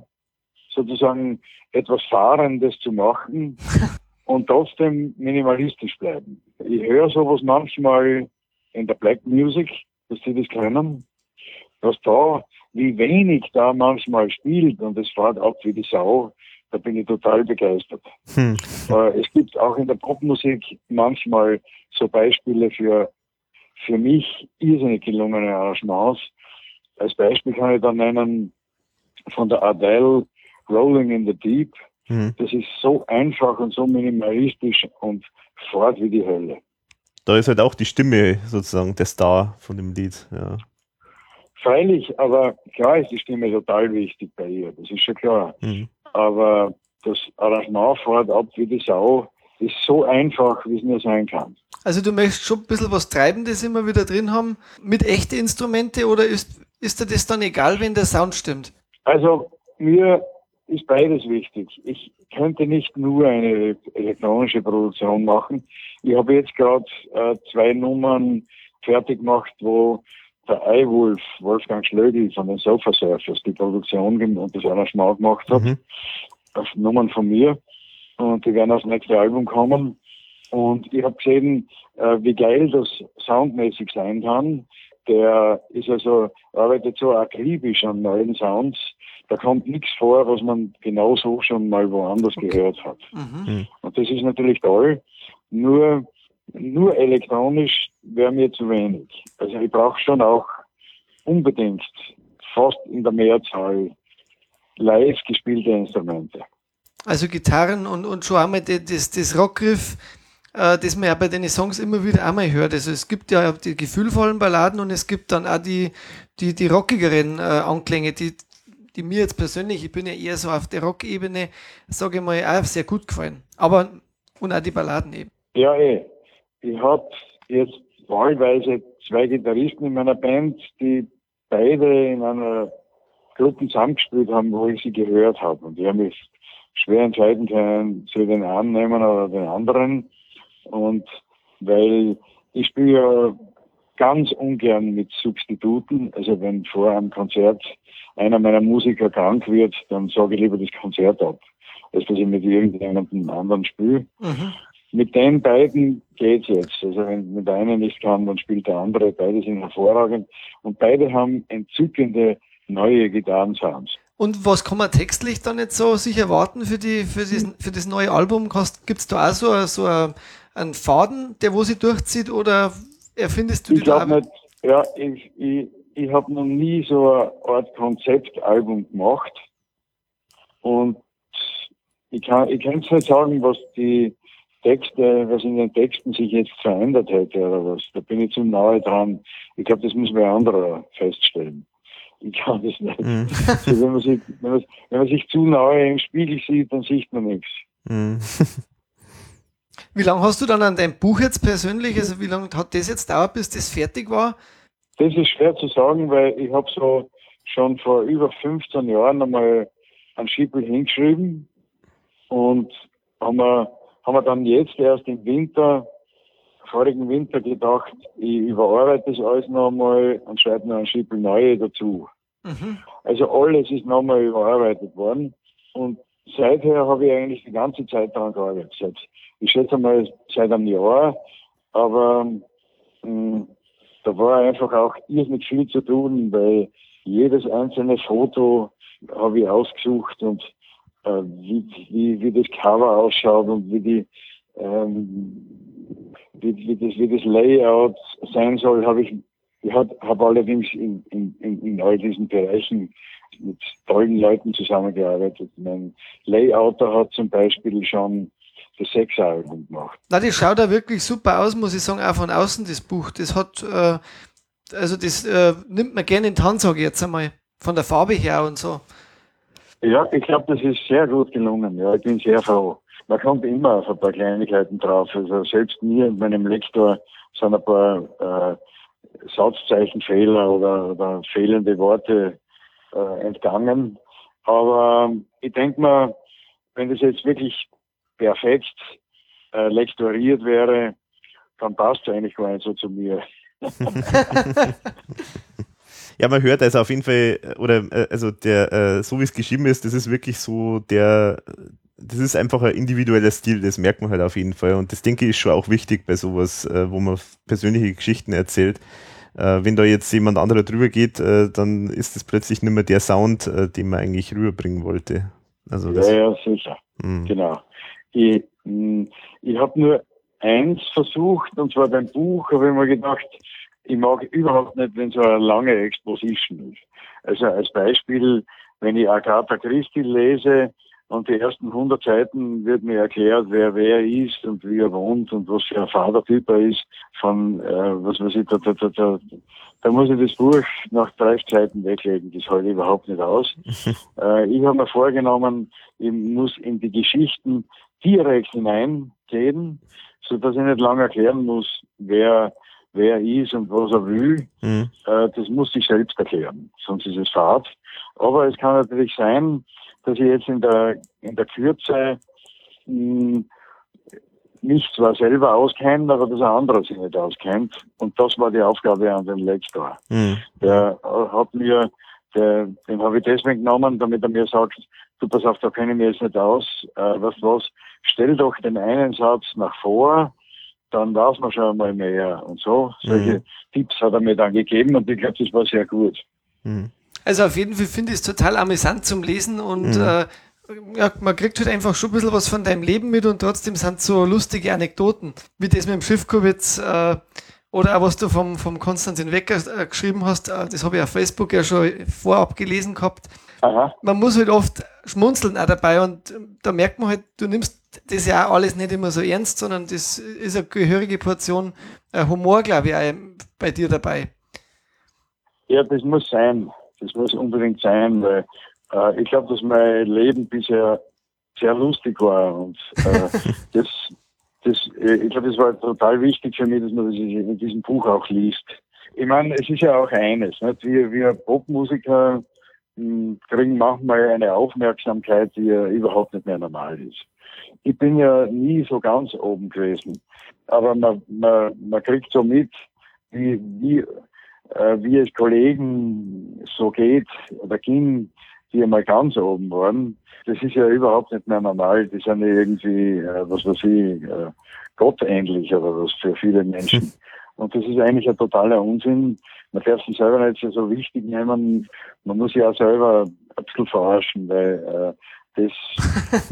sozusagen etwas Fahrendes zu machen und trotzdem minimalistisch bleiben. Ich höre sowas manchmal in der Black Music, dass sie das können, dass da, wie wenig da manchmal spielt und es fährt ab wie die Sau, da bin ich total begeistert. Hm. Es gibt auch in der Popmusik manchmal so Beispiele für, für mich irrsinnig gelungene Arrangements, als Beispiel kann ich da nennen von der Adele Rolling in the Deep. Mhm. Das ist so einfach und so minimalistisch und fort wie die Hölle. Da ist halt auch die Stimme sozusagen der Star von dem Lied, ja. Freilich, aber klar ist die Stimme total wichtig bei ihr, das ist schon klar. Mhm. Aber das Arrangement fährt ab wie die Sau, ist so einfach, wie es nur sein kann. Also du möchtest schon ein bisschen was Treibendes immer wieder drin haben, mit echten Instrumente oder ist ist dir das dann egal, wenn der Sound stimmt? Also mir ist beides wichtig. Ich könnte nicht nur eine elektronische Produktion machen. Ich habe jetzt gerade äh, zwei Nummern fertig gemacht, wo der Eiwolf, Wolfgang Schlögl von den Sofa Surfers, die Produktion und das Arrangement gemacht hat. Mhm. Auf Nummern von mir. Und die werden aufs nächste Album kommen. Und ich habe gesehen, äh, wie geil das soundmäßig sein kann. Der ist also, arbeitet so akribisch an neuen Sounds. Da kommt nichts vor, was man genauso schon mal woanders okay. gehört hat. Mhm. mhm. Und das ist natürlich toll. Nur, nur elektronisch wäre mir zu wenig. Also ich brauche schon auch unbedingt fast in der Mehrzahl live gespielte Instrumente. Also Gitarren und, und schon einmal das, das Rockgriff, äh, das man ja bei den Songs immer wieder einmal hört. Also es gibt ja die gefühlvollen Balladen und es gibt dann auch die, die, die rockigeren äh, Anklänge, die, die mir jetzt persönlich, ich bin ja eher so auf der Rock-Ebene, sage ich mal, auch sehr gut gefallen. Aber und auch die Balladen eben. Ja, eh. Ich habe jetzt wahlweise zwei Gitarristen in meiner Band, die beide in einer Gruppe zusammengespielt haben, wo ich sie gehört habe. Und die haben mich schwer entscheiden können, zu den einen nehmen oder den anderen. Und weil ich spiele ja ganz ungern mit Substituten. Also wenn vor einem Konzert einer meiner Musiker krank wird, dann sage ich lieber das Konzert ab, als dass ich mit irgendjemandem anderen spiele. Mhm. Mit den beiden geht's jetzt. Also wenn mit einer nicht kann, dann spielt der andere. Beide sind hervorragend. Und beide haben entzückende neue Gitarrensounds. Und was kann man textlich dann jetzt so sich erwarten für, die, für, das, für das neue Album? Gibt es da auch so, so einen Faden, der wo sie durchzieht oder erfindest du ich die da? Nicht, ja, ich, ich, ich habe noch nie so eine Art Konzeptalbum gemacht. Und ich kann ich kann nicht sagen, was die Texte, was in den Texten sich jetzt verändert hätte oder was. Da bin ich zu nahe dran. Ich glaube, das muss wer anderer feststellen. Ich kann das nicht. Mhm. Also wenn, man sich, wenn, man, wenn man sich zu nahe im Spiegel sieht, dann sieht man nichts. Mhm. Wie lange hast du dann an deinem Buch jetzt persönlich, also wie lange hat das jetzt dauert, bis das fertig war? Das ist schwer zu sagen, weil ich habe so schon vor über 15 Jahren einmal ein Schippel hingeschrieben und haben wir, haben wir dann jetzt erst im Winter, vorigen Winter gedacht, ich überarbeite das alles noch einmal und schreibe noch ein Schippel neue dazu. Mhm. Also alles ist noch einmal überarbeitet worden und seither habe ich eigentlich die ganze Zeit daran gearbeitet. Seit, ich schätze mal seit einem Jahr, aber mh, hm, da war einfach auch irrsinnig viel zu tun, weil jedes einzelne Foto habe ich ausgesucht und äh, wie, wie, wie das Cover ausschaut und wie die ähm, wie, wie, das, wie das Layout sein soll, habe ich ich habe hab allerdings in, in, in, all diesen Bereichen mit tollen Leuten zusammengearbeitet. Mein Layouter hat zum Beispiel schon das Sechsalbum gemacht. Na, das schaut da wirklich super aus, muss ich sagen, auch von außen das Buch. Das hat, äh, also das äh, nimmt man gerne in die Hand, sage ich jetzt einmal, von der Farbe her und so. Ja, ich glaube, das ist sehr gut gelungen. Ja, ich bin sehr froh. Man kommt immer auf ein paar Kleinigkeiten drauf. Also selbst mir und meinem Lektor sind ein paar äh, Satzzeichenfehler oder, oder fehlende Worte äh, entgangen. Aber ähm, ich denke mal, wenn das jetzt wirklich perfekt äh, lektoriert wäre, dann passt es eigentlich gar nicht so zu mir. ja, man hört also auf jeden Fall, oder äh, also der, äh, so wie es geschrieben ist, das ist wirklich so der, das ist einfach ein individueller Stil, das merkt man halt auf jeden Fall. Und das denke ich ist schon auch wichtig bei sowas, äh, wo man persönliche Geschichten erzählt äh, wenn da jetzt jemand anderer drüber geht, äh, dann ist es plötzlich nicht mehr der Sound, den man eigentlich rüberbringen wollte. Also das, ja, ja, sicher. Mh. Genau. Ich, hm, ich habe nur eins versucht, und zwar beim Buch, habe ich mir gedacht, ich mag überhaupt nicht, wenn so eine lange Exposition ist. Also als Beispiel, wenn ich Agatha Christie lese, und die ersten 100 Seiten wird mir erklärt, wer wer ist und wie er wohnt und was für ein Vatertyp er ist. Von, äh, was weiß ich, da, da, da, da, da muss ich das Buch nach drei Seiten weglegen. Das halte ich überhaupt nicht aus. äh, ich habe mir vorgenommen, ich muss in die Geschichten direkt hineingehen, so dass ich nicht lange erklären muss, wer wer er ist und was er will, mhm. äh, das muss sich selbst erklären, sonst ist es fad. Aber es kann natürlich sein, dass ich jetzt in der, in der Kürze mh, hm, mich zwar selber auskennt, aber dass ein anderer sich nicht auskennt. Und das war die Aufgabe an den Lektor. Mhm. Der hat mir, der, den habe ich deswegen genommen, damit er mir sagt, du pass auf, da kenne ich mir jetzt nicht aus, äh, weißt was, stell doch den einen Satz nach vor, dann weiß man schon einmal mehr. Und so, solche mhm. Tipps hat er mir dann gegeben und ich glaube, das war sehr gut. Mhm. Also auf jeden Fall finde ich es total amüsant zum Lesen und mhm. äh, ja, man kriegt halt einfach schon ein bisschen was von deinem Leben mit und trotzdem sind so lustige Anekdoten, wie das mit dem Schiffkubitz äh, oder auch was du vom, vom Konstantin Wecker äh, geschrieben hast, äh, das habe ich auf Facebook ja schon vorab gelesen gehabt. Aha. Man muss halt oft schmunzeln auch dabei und ähm, da merkt man halt, du nimmst das ja alles nicht immer so ernst, sondern das ist eine gehörige Portion äh, Humor, glaube ich, auch bei dir dabei. Ja, das muss sein. Das muss unbedingt sein, weil äh, ich glaube, dass mein Leben bisher sehr lustig war und äh, das, das, äh, ich glaube, das war total wichtig für mich, dass man das in diesem Buch auch liest. Ich meine, es ist ja auch eines, nicht? Wir, wir Popmusiker hm, kriegen manchmal eine Aufmerksamkeit, die ja überhaupt nicht mehr normal ist. Ich bin ja nie so ganz oben gewesen, aber man, man, man kriegt so mit, wie, wie, äh, wie es Kollegen so geht oder ging, die einmal ganz oben waren. Das ist ja überhaupt nicht mehr normal. Die sind ja irgendwie, äh, was weiß ich, äh, gottähnlich oder was für viele Menschen. Und das ist eigentlich ein totaler Unsinn. Man darf sich selber nicht so wichtig nehmen. Man muss sich auch selber ein bisschen verarschen, weil äh, das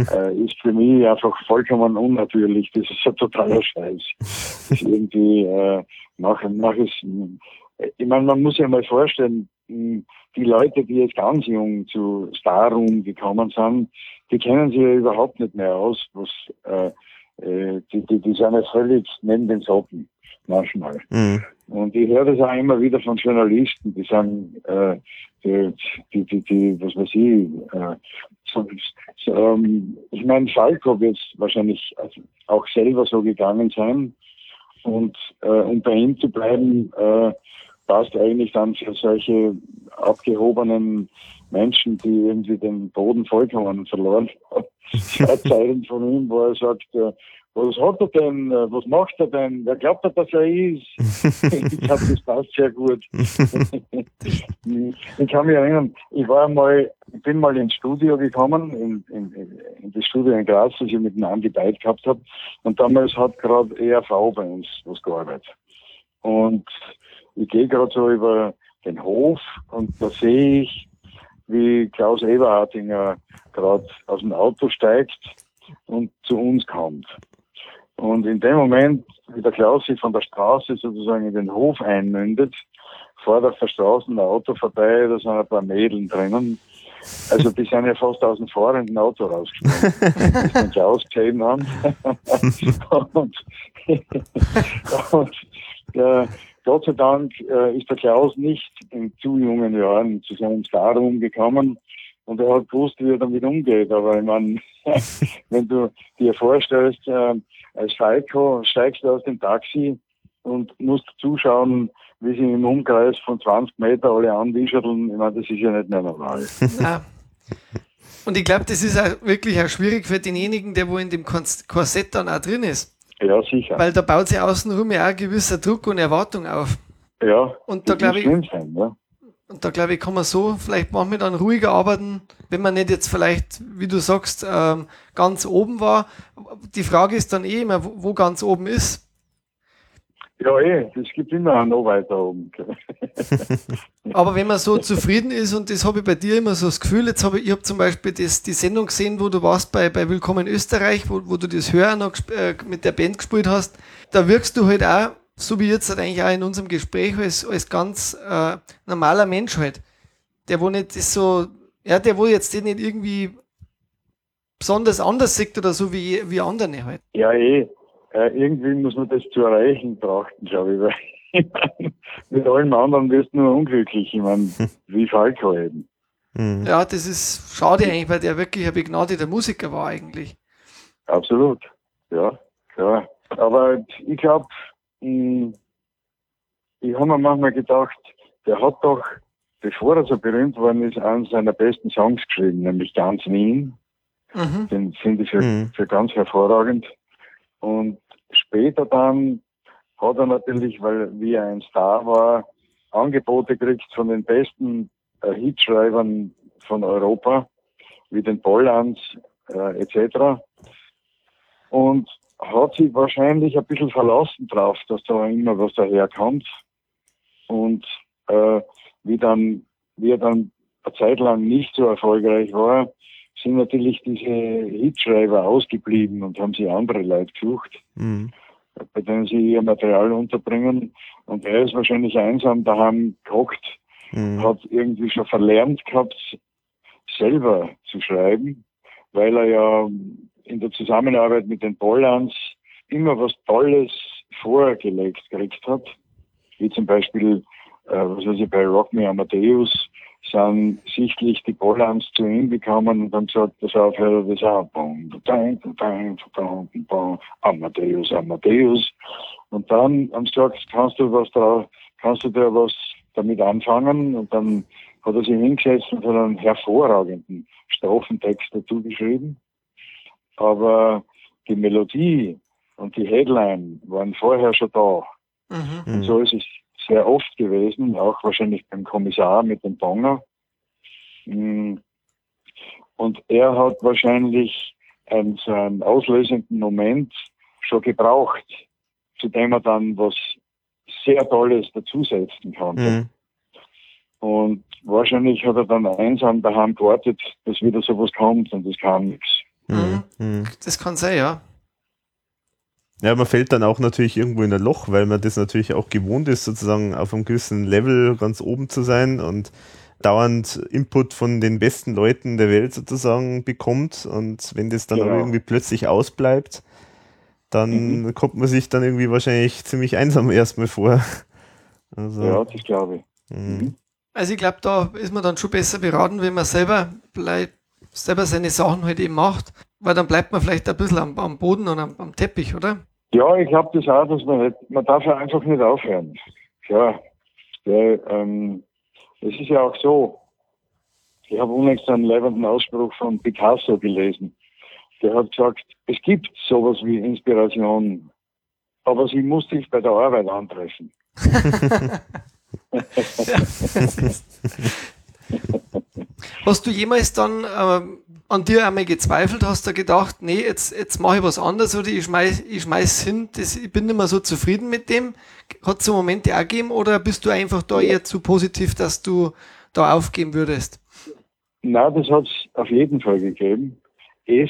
äh, ist für mich einfach vollkommen unnatürlich. Das ist ein totaler Scheiß. Das ist irgendwie, äh, nach, nach es, ich meine, man muss sich mal vorstellen, die Leute, die jetzt ganz jung zu Starroom gekommen sind, die kennen sich ja überhaupt nicht mehr aus. Was, äh, äh, die, die, die sind ja völlig neben den Socken manchmal. Mhm. Und ich höre das auch immer wieder von Journalisten, die sagen, äh, die, die, die, die, was weiß ich, äh, so, so, ähm, ich meine, Falco wird wahrscheinlich auch selber so gegangen sein. Und äh, um bei ihm zu bleiben, äh, passt eigentlich dann für solche abgehobenen Menschen, die irgendwie den Boden vollkommen verloren haben. Zeilen von ihm, wo er sagt, äh, was hat er denn, äh, was macht er denn, wer glaubt er, dass er ist? ich glaube, das passt sehr gut. ich kann mich erinnern, ich war mal, ich bin mal ins Studio gekommen, in, in, in das Studio in Graz, das ich mit dem Andi Beit gehabt habe, und damals hat gerade ERV bei uns was gearbeitet. Und ich gehe gerade so über den Hof und da sehe ich, wie Klaus Eberhardinger gerade aus dem Auto steigt und zu uns kommt. Und in dem Moment, wie der Klaus sich von der Straße sozusagen in den Hof einmündet, fährt auf der Straße ein Auto vorbei, da sind ein paar Mädeln drinnen. Also die sind ja fast aus dem fahrenden Auto rausgesprungen, bis den Klaus gesehen haben. und, und äh, Gott sei Dank äh, ist der Klaus nicht in zu jungen Jahren zu seinem Starruhm gekommen und er hat gewusst, wie er damit umgeht. Aber ich meine, wenn du dir vorstellst, äh, als Falco steigst du aus dem Taxi und musst zuschauen, wie sie im Umkreis von 20 Meter alle anwischeln. Ich meine, das ist ja nicht mehr normal. Ja. Und ich glaube, das ist auch wirklich auch schwierig für denjenigen, der wo in dem Korsett dann auch drin ist. Ja, sicher. Weil da baut sich außenrum ja auch gewisser Druck und Erwartung auf. Ja. Und da glaube ich, sein, ja. und da glaube ich, kann man so vielleicht manchmal dann ruhiger arbeiten, wenn man nicht jetzt vielleicht, wie du sagst, ähm, ganz oben war. Die Frage ist dann eh immer, wo ganz oben ist. Ja, eh, es gibt immer noch weiter oben. Aber wenn man so zufrieden ist, und das habe ich bei dir immer so das Gefühl, jetzt habe ich, ich habe zum Beispiel das, die Sendung gesehen, wo du warst bei, bei Willkommen Österreich, wo, wo du das Hören noch äh, mit der Band gespielt hast, da wirkst du halt auch, so wie jetzt halt eigentlich auch in unserem Gespräch, als, als ganz äh, normaler Mensch halt. Der, wo nicht das so, ja, der, wo jetzt den nicht irgendwie besonders anders sieht oder so wie, wie andere halt. Ja, eh äh, irgendwie muss man das zu erreichen trachten, glaube ich. Weil mit allem anderen wirst du nur unglücklich. Ich meine, wie Falco eben. Mhm. Ja, das ist schade eigentlich, weil der wirklich ein begnadeter Musiker war eigentlich. Absolut, ja, klar. Aber ich glaube, hm, ich habe mir manchmal gedacht, der hat doch, bevor er so berühmt worden ist, einen seiner besten Songs geschrieben, nämlich Ganz Wien. Mhm. Den finde ich für, mhm. für ganz hervorragend. Und später dann hat er natürlich, weil wie er ein Star war, Angebote gekriegt von den besten äh, Hitschreibern von Europa, wie den Bollands äh, etc. Und hat sich wahrscheinlich ein bisschen verlassen drauf, dass da immer was daherkommt. Und äh, wie dann, wie er dann eine Zeit lang nicht so erfolgreich war, sind natürlich diese Hitschreiber ausgeblieben und haben sich andere Leute gesucht, mhm. bei denen sie ihr Material unterbringen. Und er ist wahrscheinlich einsam daheim gehockt, mhm. hat irgendwie schon verlernt gehabt, selber zu schreiben, weil er ja in der Zusammenarbeit mit den Bollands immer was Tolles vorgelegt gekriegt hat, wie zum Beispiel, äh, was weiß ich, bei Rock Me Amadeus sind sichtlich die Bollands zu ihm gekommen und haben gesagt, das aufhört das auch. Amadeus, Amadeus. Und dann haben sie gesagt, kannst du was da, kannst du da was damit anfangen? Und dann hat er sich hingesetzt und hat einen hervorragenden Strophentext dazu geschrieben. Aber die Melodie und die Headline waren vorher schon da. Mhm. Und so ist es sehr oft gewesen, auch wahrscheinlich beim Kommissar mit dem Bonger. Mm. Und er hat wahrscheinlich einen, so einen auslösenden Moment schon gebraucht, zu dem er dann was sehr Tolles dazusetzen konnte. Mhm. Und wahrscheinlich hat er dann einsam daheim gewartet, dass wieder sowas kommt und es kam nichts. Mhm. mhm. Das kann sein, ja. Ja, man fällt dann auch natürlich irgendwo in ein Loch, weil man das natürlich auch gewohnt ist, sozusagen auf einem gewissen Level ganz oben zu sein und dauernd Input von den besten Leuten der Welt sozusagen bekommt. Und wenn das dann genau. aber irgendwie plötzlich ausbleibt, dann mhm. kommt man sich dann irgendwie wahrscheinlich ziemlich einsam erstmal vor. Also, ja, das glaube ich. Mhm. mhm. Also ich glaube, da ist man dann schon besser beraten, wenn man selber bleibt, selber seine Sachen halt eben macht, weil dann bleibt man vielleicht ein bisschen am, am Boden und am, am Teppich, oder? Ja, ich glaube das auch, dass man nicht, man darf ja einfach nicht aufhören. Ja, der, ähm, es ist ja auch so, ich habe unlängst einen leibenden Ausspruch von Picasso gelesen. Der hat gesagt, es gibt sowas wie Inspiration, aber sie muss dich bei der Arbeit antreffen. Hast du jemals dann ähm, an dir einmal gezweifelt? Hast du gedacht, nee, jetzt, jetzt mache ich was anderes oder ich schmeiß, ich schmeiß hin, das, ich bin nicht mehr so zufrieden mit dem? Hat es so Momente auch gegeben oder bist du einfach da eher zu positiv, dass du da aufgeben würdest? Na, das hat es auf jeden Fall gegeben. Es,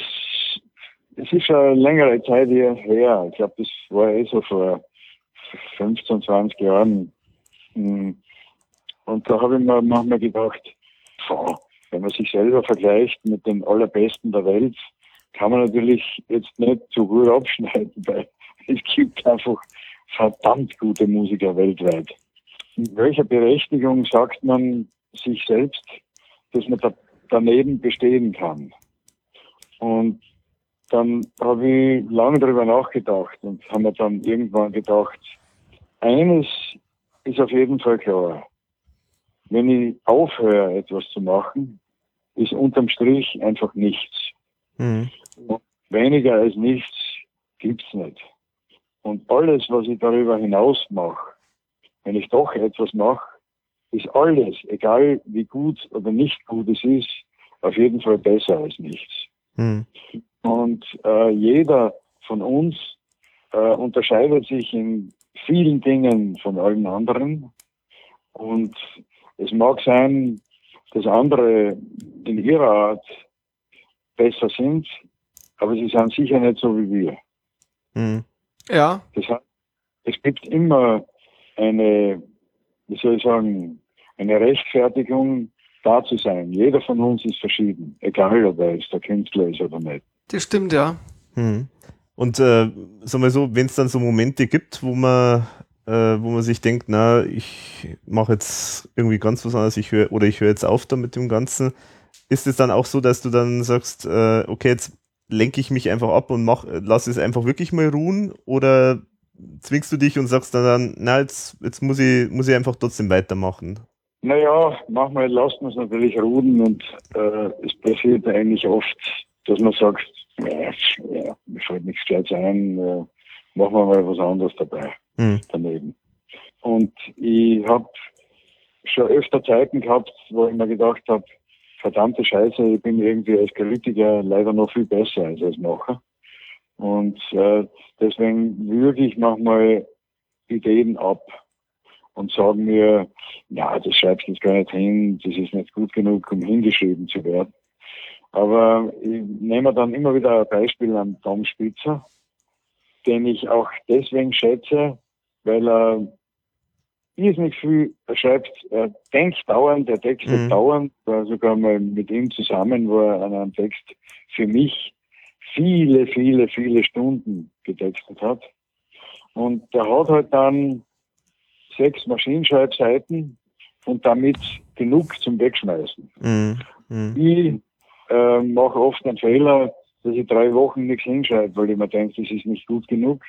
es ist schon längere Zeit her. Ich glaube, das war eh so vor 15, 20 Jahren. Hm. Und da habe ich mir manchmal gedacht, boah, wenn man sich selber vergleicht mit den allerbesten der Welt, kann man natürlich jetzt nicht so gut abschneiden, weil es gibt einfach verdammt gute Musiker weltweit. In welcher Berechtigung sagt man sich selbst, dass man da daneben bestehen kann? Und dann habe ich lange darüber nachgedacht und haben mir dann irgendwann gedacht, eines ist auf jeden Fall klar. Wenn ich aufhöre, etwas zu machen, ist unterm Strich einfach nichts. Mhm. Weniger als nichts gibt's nicht. Und alles, was ich darüber hinaus mache, wenn ich doch etwas mache, ist alles, egal wie gut oder nicht gut es ist, auf jeden Fall besser als nichts. Mhm. Und äh, jeder von uns äh, unterscheidet sich in vielen Dingen von allen anderen. Und es mag sein, dass andere in ihrer Art besser sind, aber sie sind sicher nicht so wie wir. Mhm. Ja. Das heißt, es gibt immer eine, wie soll ich sagen, eine Rechtfertigung, da zu sein. Jeder von uns ist verschieden, egal ob er jetzt der Künstler ist oder nicht. Das stimmt, ja. Mhm. Und äh, sag mal so, wenn es dann so Momente gibt, wo man äh, wo man sich denkt, na, ich mache jetzt irgendwie ganz was anderes, ich höre oder ich höre jetzt auf da mit dem Ganzen. Ist es dann auch so, dass du dann sagst, äh, okay, jetzt lenke ich mich einfach ab und mach, lass es einfach wirklich mal ruhen? Oder zwingst du dich und sagst dann, na, jetzt, jetzt muss ich, muss ich einfach trotzdem weitermachen? Naja, manchmal lassen wir es natürlich ruhen und äh, es passiert eigentlich oft, dass man sagt, ja, ja mir fällt nichts Gescheites ein, äh, machen wir mal was anderes dabei, hm. daneben. Und ich habe schon öfter Zeiten gehabt, wo ich mir gedacht habe, verdammte Scheiße, ich bin irgendwie als Kritiker leider noch viel besser als als Macher. Und äh, deswegen würge ich manchmal Ideen ab und sagen mir, ja, das schreibst du jetzt gar nicht hin, das ist nicht gut genug, um hingeschrieben zu werden. Aber ich nehme dann immer wieder ein Beispiel an Tom Spitzer, den ich auch deswegen schätze, weil er irrsinnig viel, er schreibt, er denkt dauernd, er textet mhm. dauernd, war sogar mal mit ihm zusammen, wo er an einem Text für mich viele, viele, viele Stunden getextet hat. Und der hat halt dann sechs Maschinenschreibseiten und damit genug zum Wegschmeißen. Mhm. Mhm. Ich äh, mache oft einen Fehler, dass ich drei Wochen nichts hinschreibe, weil ich mir denke, das ist nicht gut genug.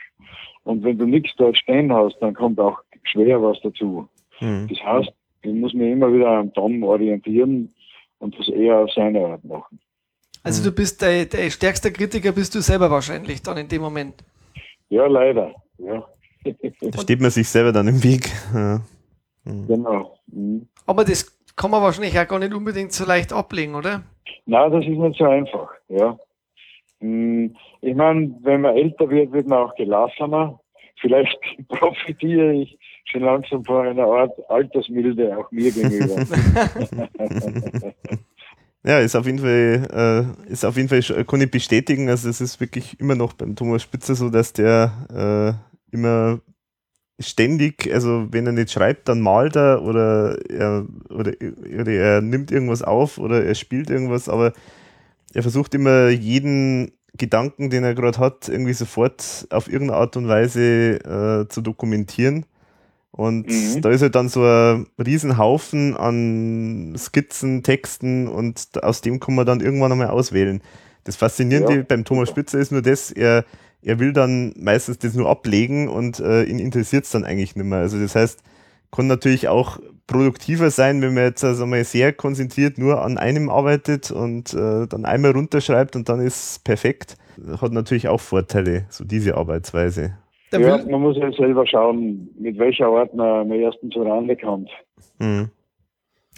Und wenn du nichts dort stehen hast, dann kommt auch schwer was dazu. Mhm. Das heißt, ich muss mich immer wieder am Tom orientieren und das eher auf seine Art machen. Also du bist der, der stärkste Kritiker bist du selber wahrscheinlich dann in dem Moment. Ja, leider. Ja. Da steht man sich selber dann im Weg. Ja. Mhm. Genau. Mhm. Aber das kann man wahrscheinlich auch gar nicht unbedingt so leicht ablegen, oder? Nein, das ist nicht so einfach, ja. Hm, ich meine, wenn man älter wird, wird man auch gelassener. Vielleicht profitiere ich schon langsam von einer Art Altersmilde auch mir gegenüber. ja, ist auf jeden Fall, äh, ist auf jeden Fall, kann ich bestätigen, also es ist wirklich immer noch beim Thomas Spitzer so, dass der äh, immer ständig, also wenn er nicht schreibt, dann malt er oder er, oder, oder er nimmt irgendwas auf oder er spielt irgendwas, aber er versucht immer jeden Gedanken, den er gerade hat, irgendwie sofort auf irgendeine Art und Weise äh, zu dokumentieren. Und mhm. da ist halt dann so ein Riesenhaufen an Skizzen, Texten und aus dem kann man dann irgendwann einmal auswählen. Das Faszinierende ja. beim Thomas Spitzer ist nur das, er, er will dann meistens das nur ablegen und äh, ihn interessiert es dann eigentlich nicht mehr. Also das heißt, kann natürlich auch produktiver sein, wenn man jetzt also mal sehr konzentriert nur an einem arbeitet und äh, dann einmal runterschreibt und dann ist es perfekt. Hat natürlich auch Vorteile, so diese Arbeitsweise. Ja, man muss ja selber schauen, mit welcher Art man am ersten zur Rande kommt. Mhm.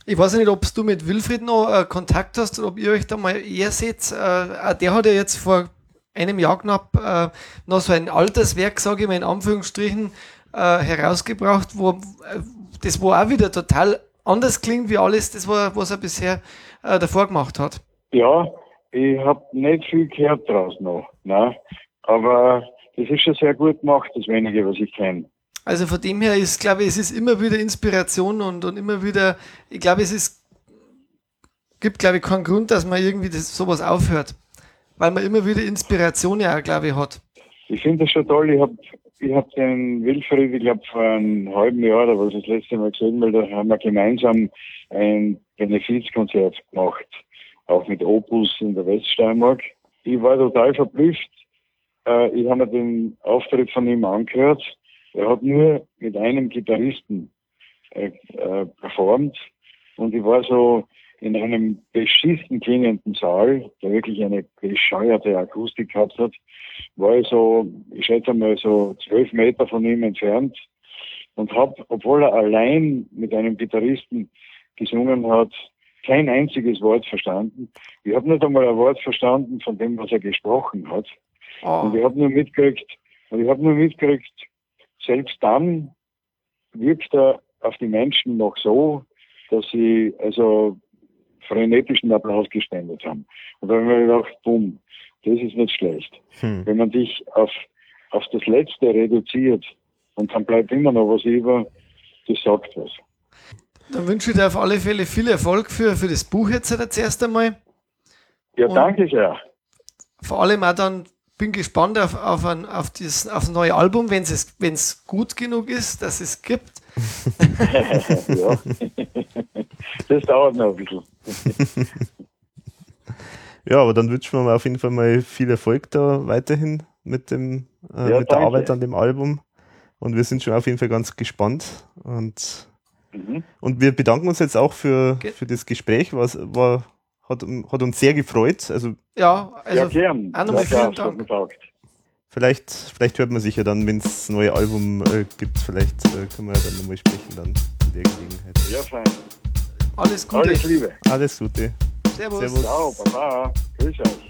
Ich weiß nicht, ob du mit Wilfried noch äh, Kontakt hast oder ob ihr euch da mal eher seht. Äh, der hat ja jetzt vor einem Jahr knapp äh, noch so ein altes Werk, sage ich mal in Anführungsstrichen, äh, herausgebracht, wo äh, das wo auch wieder total anders klingt wie alles, das war, was er bisher äh, davor gemacht hat. Ja, ich habe nicht viel gehört draus noch, ne? aber das ist schon sehr gut gemacht, das wenige, was ich kenne. Also von dem her ist, glaube ich, es ist immer wieder Inspiration und, und immer wieder, ich glaube, es ist, gibt, glaube ich, keinen Grund, dass man irgendwie das, sowas aufhört. Weil man immer wieder Inspiration ja auch, glaube ich, hat. Ich finde das schon toll. Ich habe ich habe den Wilfried, ich glaube, vor einem halben Jahr oder was das letzte Mal gesehen, weil da haben wir gemeinsam ein Benefizkonzert gemacht, auch mit Opus in der Weststeiermark. Ich war total verblüfft. Äh, ich habe mir den Auftritt von ihm angehört. Er hat nur mit einem Gitarristen äh, äh, performt und ich war so in einem beschissen klingenden Saal, der wirklich eine bescheuerte Akustik gehabt hat, war ich so, ich schätze mal so zwölf Meter von ihm entfernt und habe, obwohl er allein mit einem Gitarristen gesungen hat, kein einziges Wort verstanden. Ich habe nicht einmal ein Wort verstanden von dem, was er gesprochen hat. Oh. Und ich habe nur mitgekriegt, und ich habe nur mitgekriegt, selbst dann wirkt er auf die Menschen noch so, dass sie also frenetischen Applaus gespendet haben. Und da habe ich mir gedacht, bumm, das ist nicht schlecht. Hm. Wenn man dich auf, auf das Letzte reduziert und dann bleibt immer noch was über, das sagt was. Dann wünsche ich dir auf alle Fälle viel Erfolg für, für das Buch jetzt als erst einmal. Ja, und danke sehr. Vor allem auch dann bin gespannt auf, auf, ein, auf, das, auf das neue Album, wenn es gut genug ist, dass es gibt. ja. Das dauert noch ein bisschen. ja, aber dann wünschen wir mir auf jeden Fall mal viel Erfolg da weiterhin mit, dem, äh, ja, mit der Arbeit an dem Album. Und wir sind schon auf jeden Fall ganz gespannt. Und, mhm. und wir bedanken uns jetzt auch für, für das Gespräch. Was war, hat, hat uns sehr gefreut. Also, ja, also ja, gern. Auch nochmal vielen Dank. Vielleicht, vielleicht hört man sich ja dann, wenn es das neue Album äh, gibt, vielleicht äh, können wir ja dann nochmal sprechen dann in der Gelegenheit. Ja, fein. Alles Gute. Alles Liebe. Alles Gute. Servus. Servus. Ciao, Baba. Grüß euch.